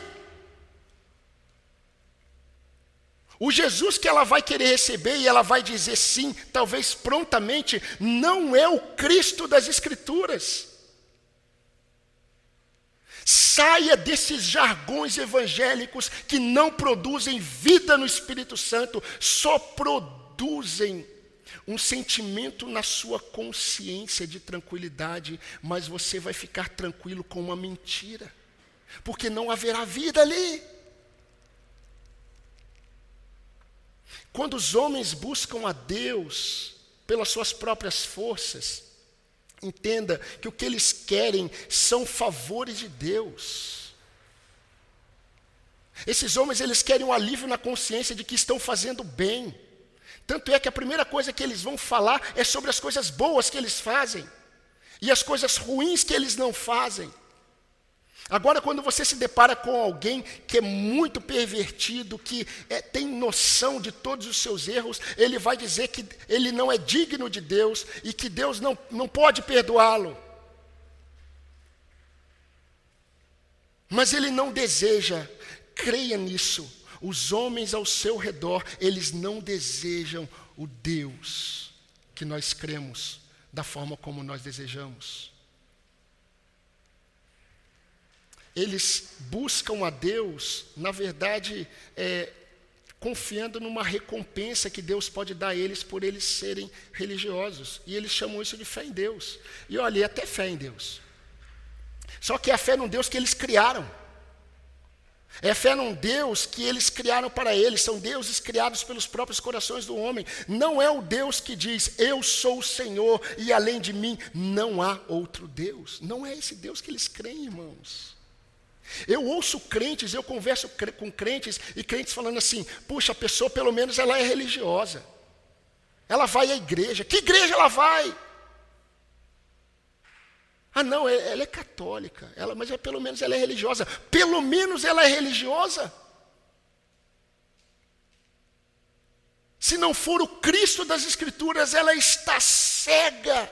O Jesus que ela vai querer receber e ela vai dizer sim, talvez prontamente, não é o Cristo das Escrituras. Saia desses jargões evangélicos que não produzem vida no Espírito Santo, só produzem um sentimento na sua consciência de tranquilidade, mas você vai ficar tranquilo com uma mentira, porque não haverá vida ali. Quando os homens buscam a Deus pelas suas próprias forças, entenda que o que eles querem são favores de Deus. Esses homens eles querem um alívio na consciência de que estão fazendo bem. Tanto é que a primeira coisa que eles vão falar é sobre as coisas boas que eles fazem e as coisas ruins que eles não fazem. Agora, quando você se depara com alguém que é muito pervertido, que é, tem noção de todos os seus erros, ele vai dizer que ele não é digno de Deus e que Deus não, não pode perdoá-lo. Mas ele não deseja, creia nisso, os homens ao seu redor, eles não desejam o Deus que nós cremos da forma como nós desejamos. Eles buscam a Deus, na verdade, é, confiando numa recompensa que Deus pode dar a eles por eles serem religiosos. E eles chamam isso de fé em Deus. E olha, é até fé em Deus. Só que é a fé num Deus que eles criaram. É fé num Deus que eles criaram para eles, são deuses criados pelos próprios corações do homem. Não é o Deus que diz, eu sou o Senhor e além de mim não há outro Deus. Não é esse Deus que eles creem, irmãos. Eu ouço crentes, eu converso com crentes e crentes falando assim: puxa, a pessoa pelo menos ela é religiosa. Ela vai à igreja. Que igreja ela vai? Ah, não, é, ela é católica, ela, mas é, pelo menos ela é religiosa. Pelo menos ela é religiosa. Se não for o Cristo das Escrituras, ela está cega,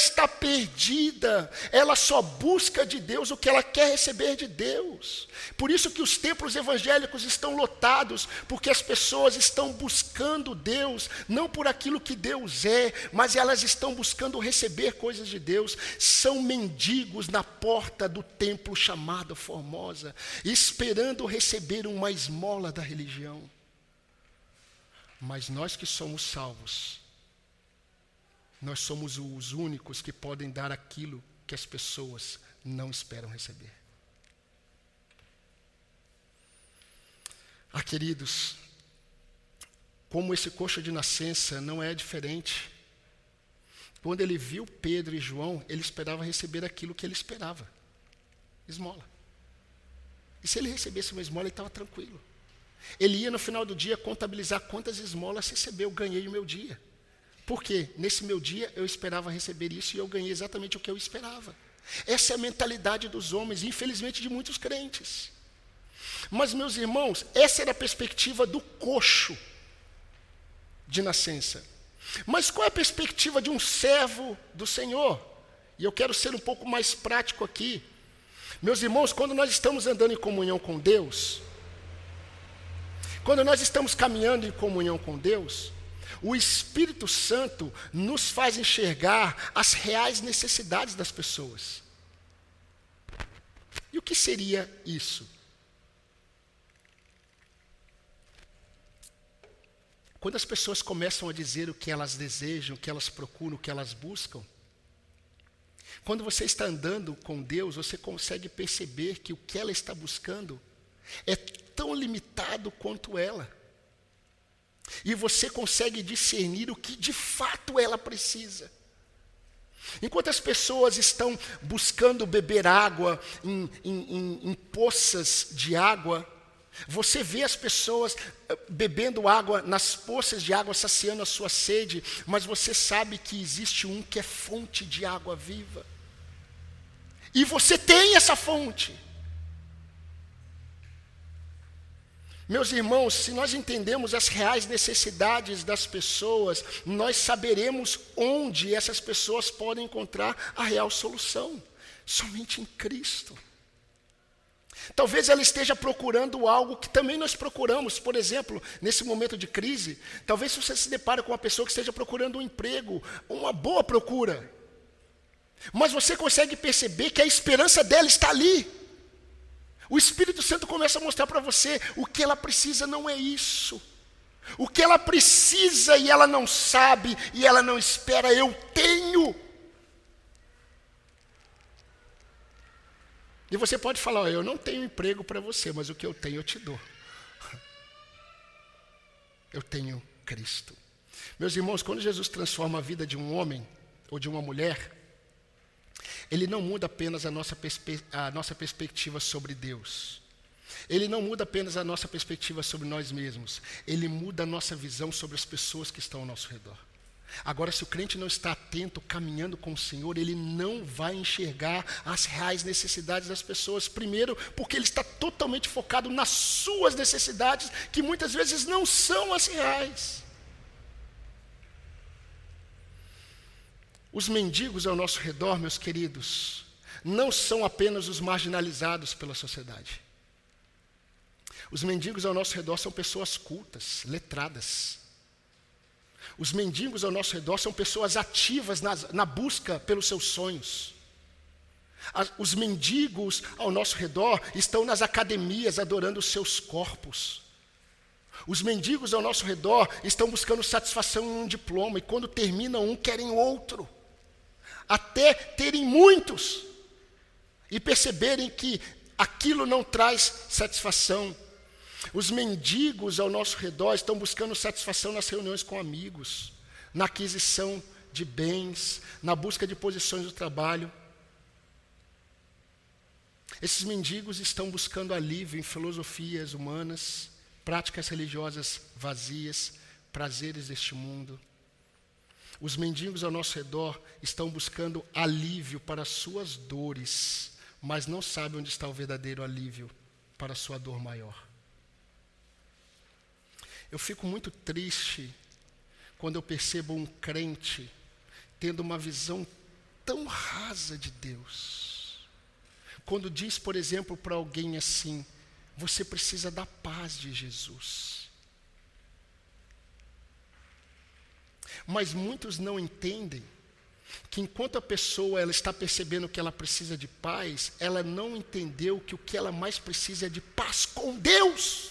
está perdida, ela só busca de Deus o que ela quer receber de Deus. Por isso que os templos evangélicos estão lotados, porque as pessoas estão buscando Deus, não por aquilo que Deus é, mas elas estão buscando receber coisas de Deus. São mendigos na porta do templo chamado Formosa, esperando receber uma esmola da religião. Mas nós que somos salvos, nós somos os únicos que podem dar aquilo que as pessoas não esperam receber. Ah, queridos, como esse coxo de nascença não é diferente. Quando ele viu Pedro e João, ele esperava receber aquilo que ele esperava: esmola. E se ele recebesse uma esmola, ele estava tranquilo. Ele ia no final do dia contabilizar quantas esmolas recebeu, ganhei o meu dia. Porque nesse meu dia eu esperava receber isso e eu ganhei exatamente o que eu esperava. Essa é a mentalidade dos homens, infelizmente de muitos crentes. Mas, meus irmãos, essa era a perspectiva do coxo de nascença. Mas qual é a perspectiva de um servo do Senhor? E eu quero ser um pouco mais prático aqui. Meus irmãos, quando nós estamos andando em comunhão com Deus, quando nós estamos caminhando em comunhão com Deus, o Espírito Santo nos faz enxergar as reais necessidades das pessoas. E o que seria isso? Quando as pessoas começam a dizer o que elas desejam, o que elas procuram, o que elas buscam, quando você está andando com Deus, você consegue perceber que o que ela está buscando é tão limitado quanto ela. E você consegue discernir o que de fato ela precisa. Enquanto as pessoas estão buscando beber água em, em, em, em poças de água, você vê as pessoas eh, bebendo água nas poças de água, saciando a sua sede, mas você sabe que existe um que é fonte de água viva. E você tem essa fonte. Meus irmãos, se nós entendemos as reais necessidades das pessoas, nós saberemos onde essas pessoas podem encontrar a real solução somente em Cristo. Talvez ela esteja procurando algo que também nós procuramos. Por exemplo, nesse momento de crise, talvez você se depare com uma pessoa que esteja procurando um emprego, uma boa procura. Mas você consegue perceber que a esperança dela está ali. O Espírito Santo começa a mostrar para você o que ela precisa não é isso. O que ela precisa e ela não sabe e ela não espera, eu tenho. E você pode falar: Eu não tenho emprego para você, mas o que eu tenho eu te dou. Eu tenho Cristo. Meus irmãos, quando Jesus transforma a vida de um homem ou de uma mulher, ele não muda apenas a nossa, a nossa perspectiva sobre Deus. Ele não muda apenas a nossa perspectiva sobre nós mesmos. Ele muda a nossa visão sobre as pessoas que estão ao nosso redor. Agora, se o crente não está atento, caminhando com o Senhor, ele não vai enxergar as reais necessidades das pessoas. Primeiro, porque ele está totalmente focado nas suas necessidades, que muitas vezes não são as reais. Os mendigos ao nosso redor, meus queridos, não são apenas os marginalizados pela sociedade. Os mendigos ao nosso redor são pessoas cultas, letradas, os mendigos ao nosso redor são pessoas ativas na, na busca pelos seus sonhos. As, os mendigos ao nosso redor estão nas academias adorando os seus corpos. Os mendigos ao nosso redor estão buscando satisfação em um diploma e quando terminam um querem outro. Até terem muitos e perceberem que aquilo não traz satisfação. Os mendigos ao nosso redor estão buscando satisfação nas reuniões com amigos, na aquisição de bens, na busca de posições do trabalho. Esses mendigos estão buscando alívio em filosofias humanas, práticas religiosas vazias, prazeres deste mundo. Os mendigos ao nosso redor estão buscando alívio para suas dores, mas não sabem onde está o verdadeiro alívio para sua dor maior. Eu fico muito triste quando eu percebo um crente tendo uma visão tão rasa de Deus. Quando diz, por exemplo, para alguém assim: você precisa da paz de Jesus. Mas muitos não entendem que enquanto a pessoa ela está percebendo que ela precisa de paz, ela não entendeu que o que ela mais precisa é de paz com Deus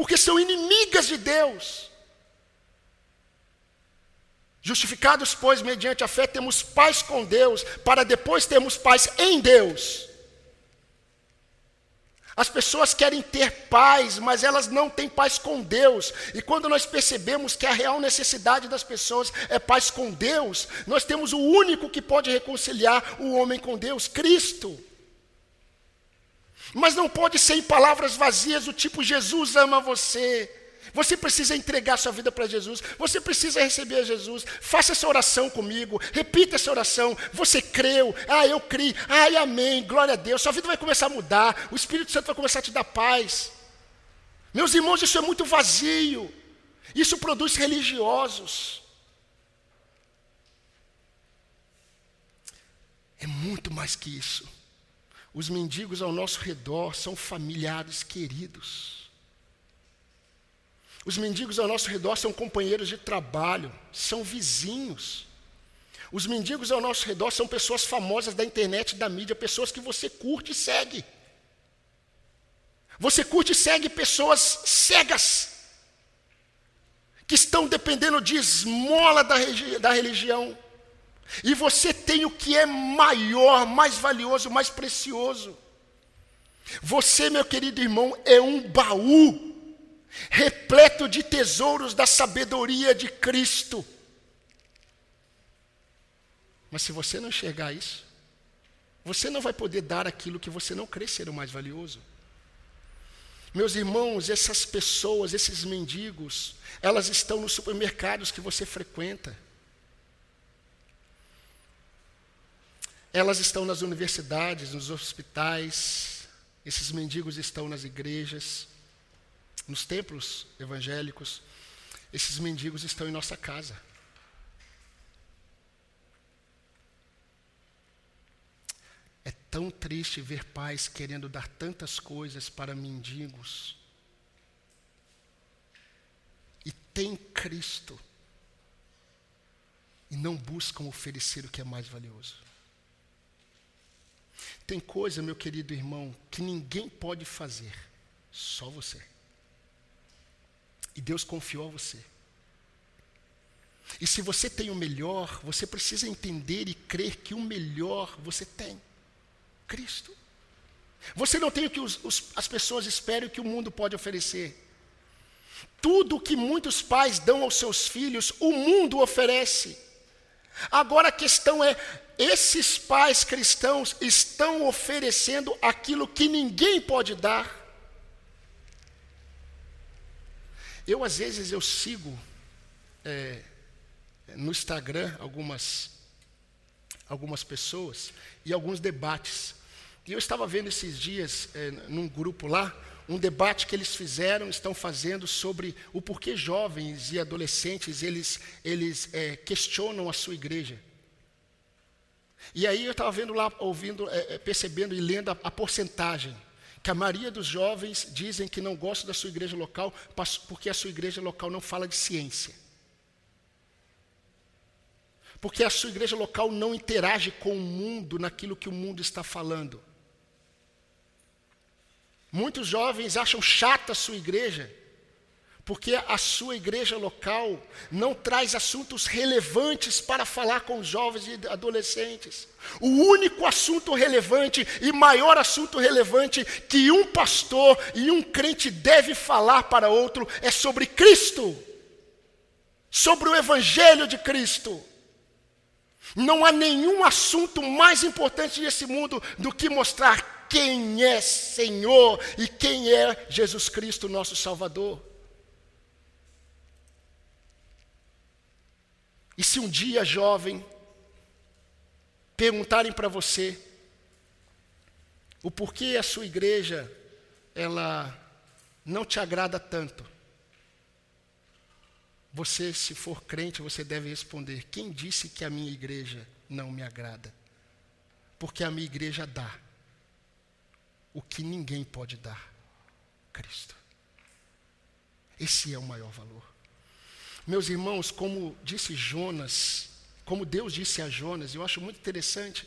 porque são inimigas de Deus. Justificados, pois, mediante a fé, temos paz com Deus, para depois termos paz em Deus. As pessoas querem ter paz, mas elas não têm paz com Deus. E quando nós percebemos que a real necessidade das pessoas é paz com Deus, nós temos o único que pode reconciliar o homem com Deus, Cristo. Mas não pode ser em palavras vazias do tipo Jesus ama você. Você precisa entregar sua vida para Jesus. Você precisa receber Jesus. Faça essa oração comigo. Repita essa oração. Você creu. Ah, eu criei. Ai, amém. Glória a Deus. Sua vida vai começar a mudar. O Espírito Santo vai começar a te dar paz. Meus irmãos, isso é muito vazio. Isso produz religiosos. É muito mais que isso. Os mendigos ao nosso redor são familiares queridos. Os mendigos ao nosso redor são companheiros de trabalho, são vizinhos. Os mendigos ao nosso redor são pessoas famosas da internet, da mídia, pessoas que você curte e segue. Você curte e segue pessoas cegas, que estão dependendo de esmola da, da religião. E você tem o que é maior, mais valioso, mais precioso. Você, meu querido irmão, é um baú repleto de tesouros da sabedoria de Cristo. Mas se você não enxergar isso, você não vai poder dar aquilo que você não crê ser o mais valioso. Meus irmãos, essas pessoas, esses mendigos, elas estão nos supermercados que você frequenta. Elas estão nas universidades, nos hospitais, esses mendigos estão nas igrejas, nos templos evangélicos, esses mendigos estão em nossa casa. É tão triste ver pais querendo dar tantas coisas para mendigos. E tem Cristo. E não buscam oferecer o que é mais valioso. Tem coisa, meu querido irmão, que ninguém pode fazer, só você. E Deus confiou a você. E se você tem o melhor, você precisa entender e crer que o melhor você tem. Cristo. Você não tem o que os, os, as pessoas esperam que o mundo pode oferecer. Tudo que muitos pais dão aos seus filhos, o mundo oferece. Agora a questão é: esses pais cristãos estão oferecendo aquilo que ninguém pode dar? Eu, às vezes, eu sigo é, no Instagram algumas, algumas pessoas e alguns debates. E eu estava vendo esses dias, é, num grupo lá, um debate que eles fizeram, estão fazendo sobre o porquê jovens e adolescentes eles, eles é, questionam a sua igreja. E aí eu estava vendo lá, ouvindo, é, percebendo e lendo a, a porcentagem que a maioria dos jovens dizem que não gostam da sua igreja local porque a sua igreja local não fala de ciência. Porque a sua igreja local não interage com o mundo naquilo que o mundo está falando. Muitos jovens acham chata a sua igreja, porque a sua igreja local não traz assuntos relevantes para falar com os jovens e adolescentes. O único assunto relevante e maior assunto relevante que um pastor e um crente deve falar para outro é sobre Cristo, sobre o Evangelho de Cristo. Não há nenhum assunto mais importante nesse mundo do que mostrar quem é Senhor e quem é Jesus Cristo, nosso Salvador. E se um dia, jovem, perguntarem para você o porquê a sua igreja ela não te agrada tanto, você, se for crente, você deve responder: quem disse que a minha igreja não me agrada? Porque a minha igreja dá o que ninguém pode dar: Cristo. Esse é o maior valor. Meus irmãos, como disse Jonas, como Deus disse a Jonas, eu acho muito interessante.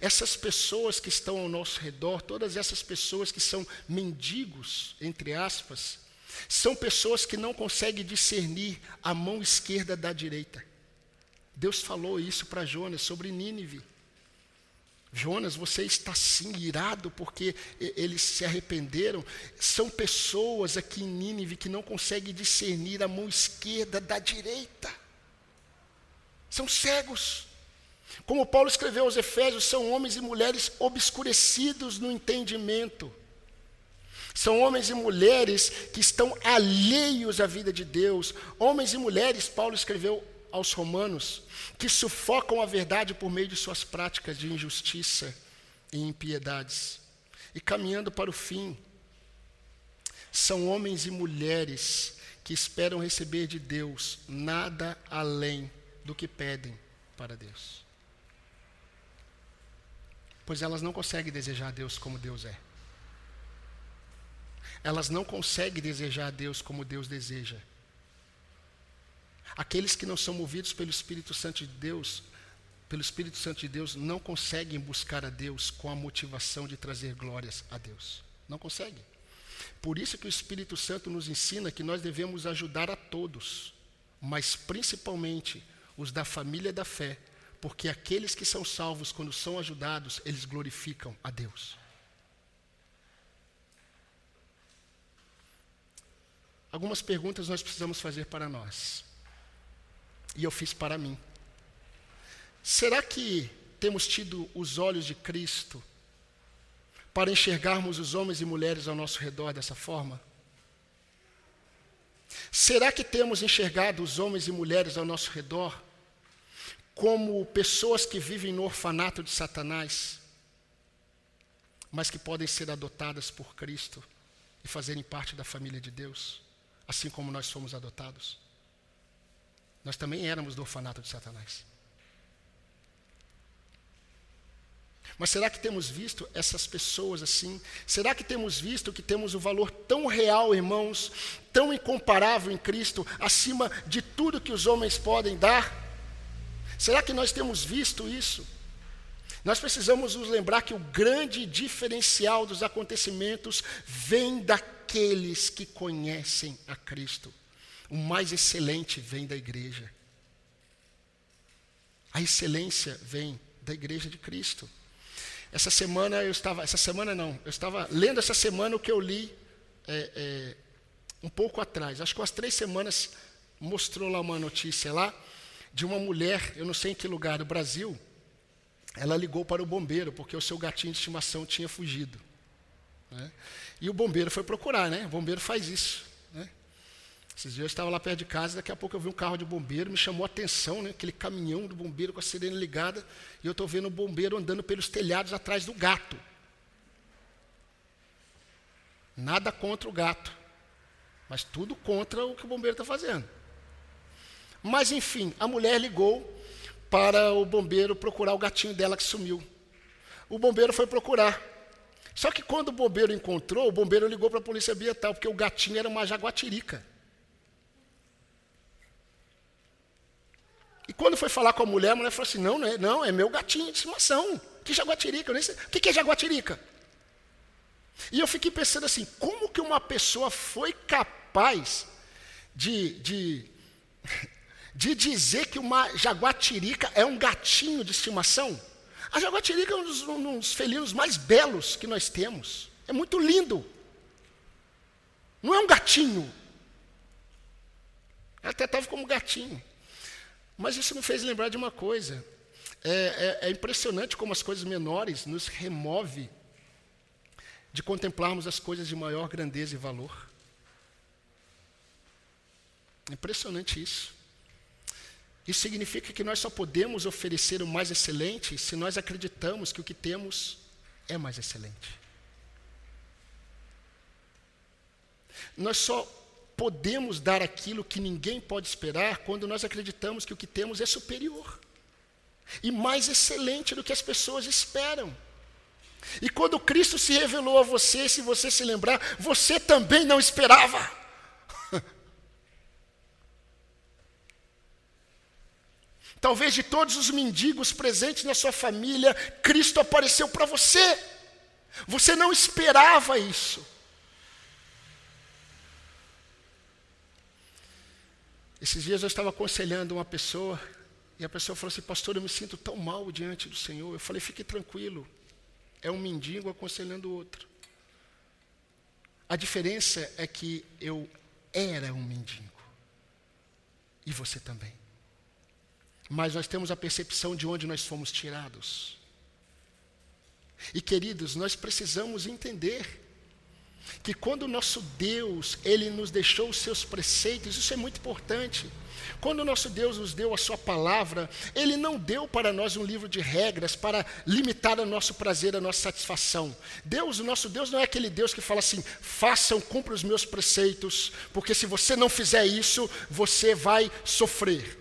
Essas pessoas que estão ao nosso redor, todas essas pessoas que são mendigos, entre aspas, são pessoas que não conseguem discernir a mão esquerda da direita. Deus falou isso para Jonas sobre Nínive. Jonas, você está sim irado porque eles se arrependeram. São pessoas aqui em Nínive que não conseguem discernir a mão esquerda da direita. São cegos. Como Paulo escreveu aos Efésios, são homens e mulheres obscurecidos no entendimento. São homens e mulheres que estão alheios à vida de Deus. Homens e mulheres, Paulo escreveu aos Romanos, que sufocam a verdade por meio de suas práticas de injustiça e impiedades. E caminhando para o fim, são homens e mulheres que esperam receber de Deus nada além do que pedem para Deus. Pois elas não conseguem desejar Deus como Deus é elas não conseguem desejar a Deus como Deus deseja. Aqueles que não são movidos pelo Espírito Santo de Deus, pelo Espírito Santo de Deus, não conseguem buscar a Deus com a motivação de trazer glórias a Deus. Não conseguem. Por isso que o Espírito Santo nos ensina que nós devemos ajudar a todos, mas principalmente os da família da fé, porque aqueles que são salvos, quando são ajudados, eles glorificam a Deus. Algumas perguntas nós precisamos fazer para nós. E eu fiz para mim. Será que temos tido os olhos de Cristo para enxergarmos os homens e mulheres ao nosso redor dessa forma? Será que temos enxergado os homens e mulheres ao nosso redor como pessoas que vivem no orfanato de Satanás, mas que podem ser adotadas por Cristo e fazerem parte da família de Deus? assim como nós fomos adotados. Nós também éramos do orfanato de Satanás. Mas será que temos visto essas pessoas assim? Será que temos visto que temos o um valor tão real, irmãos, tão incomparável em Cristo, acima de tudo que os homens podem dar? Será que nós temos visto isso? Nós precisamos nos lembrar que o grande diferencial dos acontecimentos vem daqueles que conhecem a Cristo. O mais excelente vem da igreja. A excelência vem da igreja de Cristo. Essa semana eu estava, essa semana não, eu estava lendo essa semana o que eu li é, é, um pouco atrás. Acho que umas três semanas mostrou lá uma notícia lá de uma mulher, eu não sei em que lugar do Brasil, ela ligou para o bombeiro porque o seu gatinho de estimação tinha fugido. Né? E o bombeiro foi procurar, né? O bombeiro faz isso. Esses dias eu estava lá perto de casa, daqui a pouco eu vi um carro de bombeiro, me chamou a atenção, né? aquele caminhão do bombeiro com a sirene ligada, e eu estou vendo o bombeiro andando pelos telhados atrás do gato. Nada contra o gato, mas tudo contra o que o bombeiro está fazendo. Mas enfim, a mulher ligou para o bombeiro procurar o gatinho dela que sumiu. O bombeiro foi procurar. Só que quando o bombeiro encontrou, o bombeiro ligou para a polícia ambiental, porque o gatinho era uma jaguatirica. E quando foi falar com a mulher, a mulher falou assim: não, não é, não, é meu gatinho de estimação. Que jaguatirica? Eu nem sei. O que é jaguatirica? E eu fiquei pensando assim: como que uma pessoa foi capaz de, de, de dizer que uma jaguatirica é um gatinho de estimação? A jaguatirica é um dos, um dos felinos mais belos que nós temos. É muito lindo. Não é um gatinho. Ela até estava como gatinho. Mas isso me fez lembrar de uma coisa. É, é, é impressionante como as coisas menores nos remove de contemplarmos as coisas de maior grandeza e valor. Impressionante isso. Isso significa que nós só podemos oferecer o mais excelente se nós acreditamos que o que temos é mais excelente. Nós só podemos dar aquilo que ninguém pode esperar quando nós acreditamos que o que temos é superior e mais excelente do que as pessoas esperam. E quando Cristo se revelou a você, se você se lembrar, você também não esperava. Talvez de todos os mendigos presentes na sua família, Cristo apareceu para você. Você não esperava isso. Esses dias eu estava aconselhando uma pessoa, e a pessoa falou assim: Pastor, eu me sinto tão mal diante do Senhor. Eu falei: Fique tranquilo, é um mendigo aconselhando outro. A diferença é que eu era um mendigo, e você também. Mas nós temos a percepção de onde nós fomos tirados. E queridos, nós precisamos entender que quando o nosso Deus, ele nos deixou os seus preceitos, isso é muito importante. Quando o nosso Deus nos deu a sua palavra, ele não deu para nós um livro de regras para limitar o nosso prazer, a nossa satisfação. Deus, o nosso Deus não é aquele Deus que fala assim: "Façam, cumpra os meus preceitos, porque se você não fizer isso, você vai sofrer".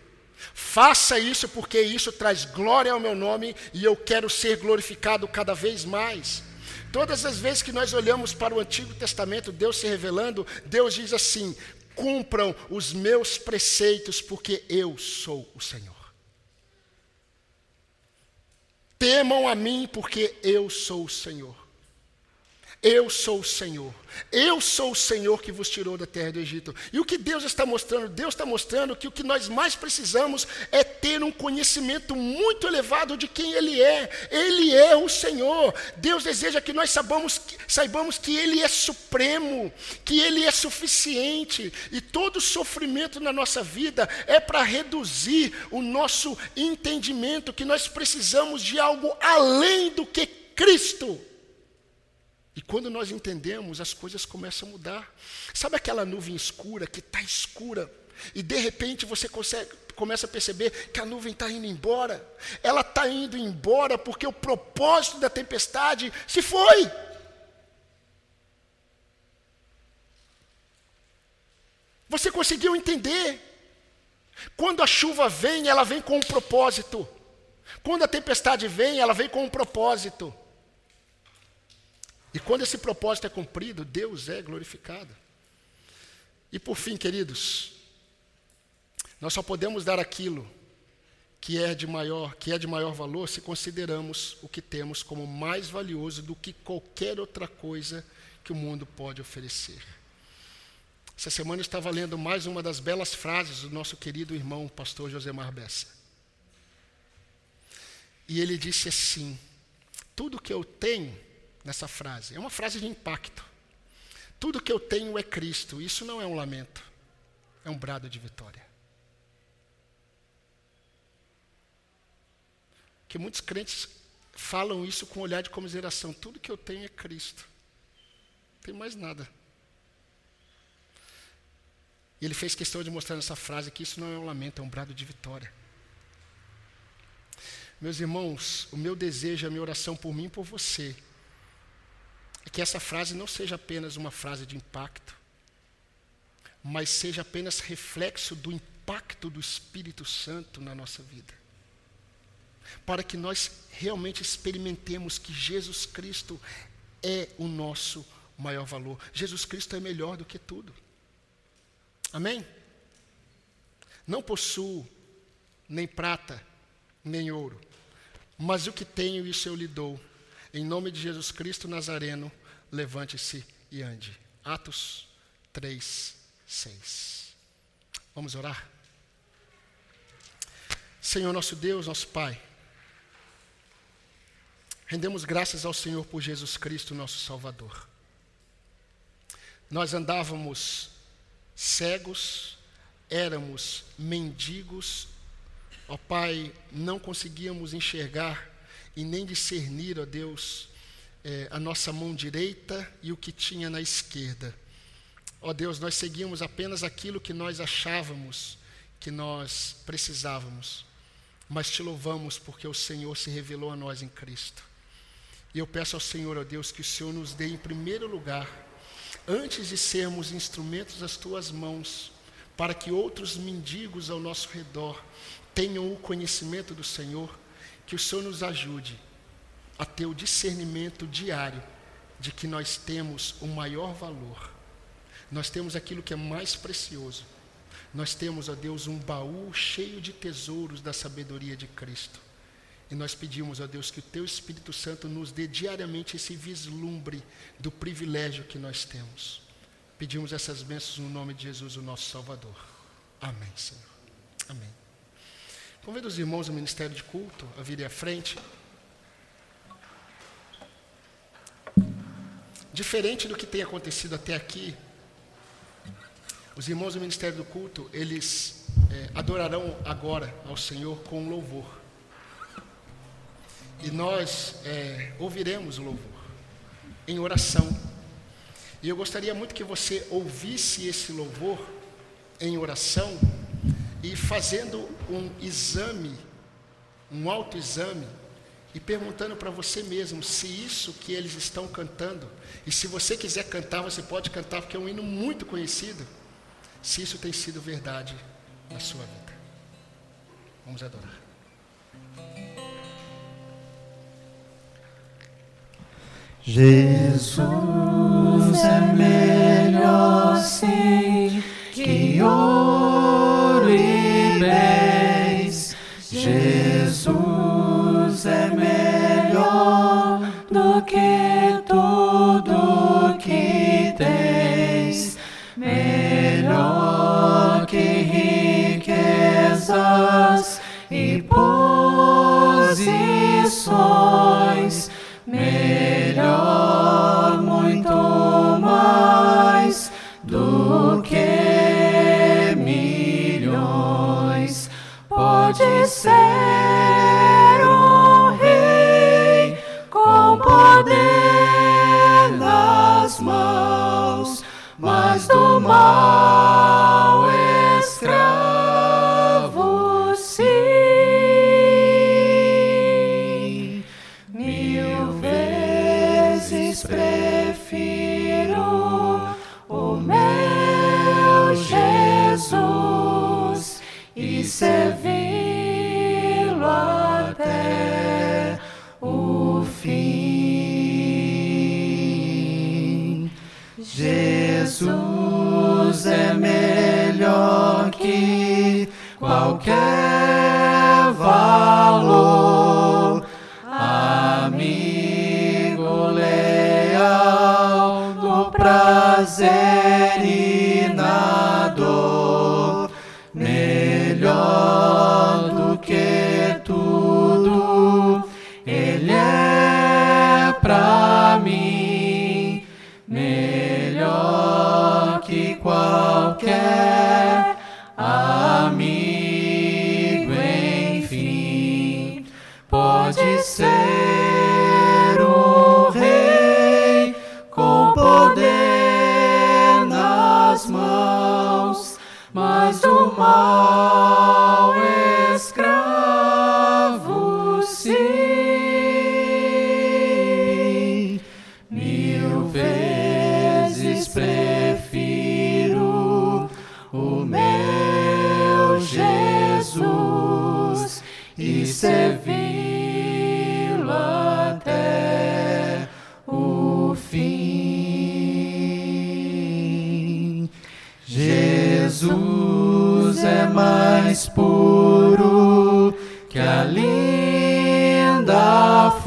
Faça isso porque isso traz glória ao meu nome e eu quero ser glorificado cada vez mais. Todas as vezes que nós olhamos para o Antigo Testamento, Deus se revelando, Deus diz assim: cumpram os meus preceitos, porque eu sou o Senhor. Temam a mim, porque eu sou o Senhor. Eu sou o Senhor. Eu sou o Senhor que vos tirou da terra do Egito. E o que Deus está mostrando? Deus está mostrando que o que nós mais precisamos é ter um conhecimento muito elevado de quem Ele é. Ele é o Senhor. Deus deseja que nós saibamos, saibamos que Ele é supremo, que Ele é suficiente. E todo sofrimento na nossa vida é para reduzir o nosso entendimento que nós precisamos de algo além do que Cristo. E quando nós entendemos, as coisas começam a mudar. Sabe aquela nuvem escura que está escura? E de repente você consegue, começa a perceber que a nuvem está indo embora. Ela está indo embora porque o propósito da tempestade se foi. Você conseguiu entender? Quando a chuva vem, ela vem com um propósito. Quando a tempestade vem, ela vem com um propósito. E quando esse propósito é cumprido, Deus é glorificado. E por fim, queridos, nós só podemos dar aquilo que é de maior, que é de maior valor se consideramos o que temos como mais valioso do que qualquer outra coisa que o mundo pode oferecer. Essa semana eu estava lendo mais uma das belas frases do nosso querido irmão, pastor Josemar Bessa. E ele disse assim: Tudo que eu tenho, nessa frase, é uma frase de impacto. Tudo que eu tenho é Cristo. Isso não é um lamento, é um brado de vitória. Que muitos crentes falam isso com um olhar de comiseração. Tudo que eu tenho é Cristo. Não tem mais nada. E ele fez questão de mostrar nessa frase que isso não é um lamento, é um brado de vitória. Meus irmãos, o meu desejo, a minha oração por mim e por você, é que essa frase não seja apenas uma frase de impacto, mas seja apenas reflexo do impacto do Espírito Santo na nossa vida. Para que nós realmente experimentemos que Jesus Cristo é o nosso maior valor. Jesus Cristo é melhor do que tudo. Amém? Não possuo nem prata, nem ouro, mas o que tenho, isso eu lhe dou. Em nome de Jesus Cristo Nazareno, levante-se e ande. Atos 3, 6. Vamos orar? Senhor nosso Deus, nosso Pai, rendemos graças ao Senhor por Jesus Cristo, nosso Salvador. Nós andávamos cegos, éramos mendigos, ó Pai, não conseguíamos enxergar e nem discernir, ó Deus, é, a nossa mão direita e o que tinha na esquerda. Ó Deus, nós seguíamos apenas aquilo que nós achávamos que nós precisávamos, mas te louvamos porque o Senhor se revelou a nós em Cristo. E eu peço ao Senhor, ó Deus, que o Senhor nos dê em primeiro lugar antes de sermos instrumentos das tuas mãos, para que outros mendigos ao nosso redor tenham o conhecimento do Senhor, que o Senhor nos ajude a ter o discernimento diário de que nós temos o maior valor. Nós temos aquilo que é mais precioso. Nós temos, ó Deus, um baú cheio de tesouros da sabedoria de Cristo. E nós pedimos a Deus que o Teu Espírito Santo nos dê diariamente esse vislumbre do privilégio que nós temos. Pedimos essas bênçãos no nome de Jesus, o nosso Salvador. Amém, Senhor. Amém. Convido os irmãos do Ministério de Culto a virem à frente. Diferente do que tem acontecido até aqui, os irmãos do Ministério do Culto, eles é, adorarão agora ao Senhor com louvor. E nós é, ouviremos o louvor em oração. E eu gostaria muito que você ouvisse esse louvor em oração e fazendo um exame, um autoexame, e perguntando para você mesmo se isso que eles estão cantando, e se você quiser cantar, você pode cantar, porque é um hino muito conhecido, se isso tem sido verdade na sua vida. Vamos adorar. Jesus é melhor sim que ouro e bens. Jesus Ser um rei com poder nas mãos, mas do mal escravo qualquer valor, amigo leal do prazer.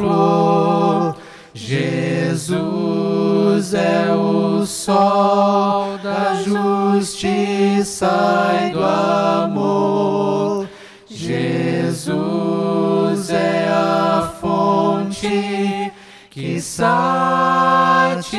flor. Jesus é o sol da justiça e do amor. Jesus é a fonte que satisfaz.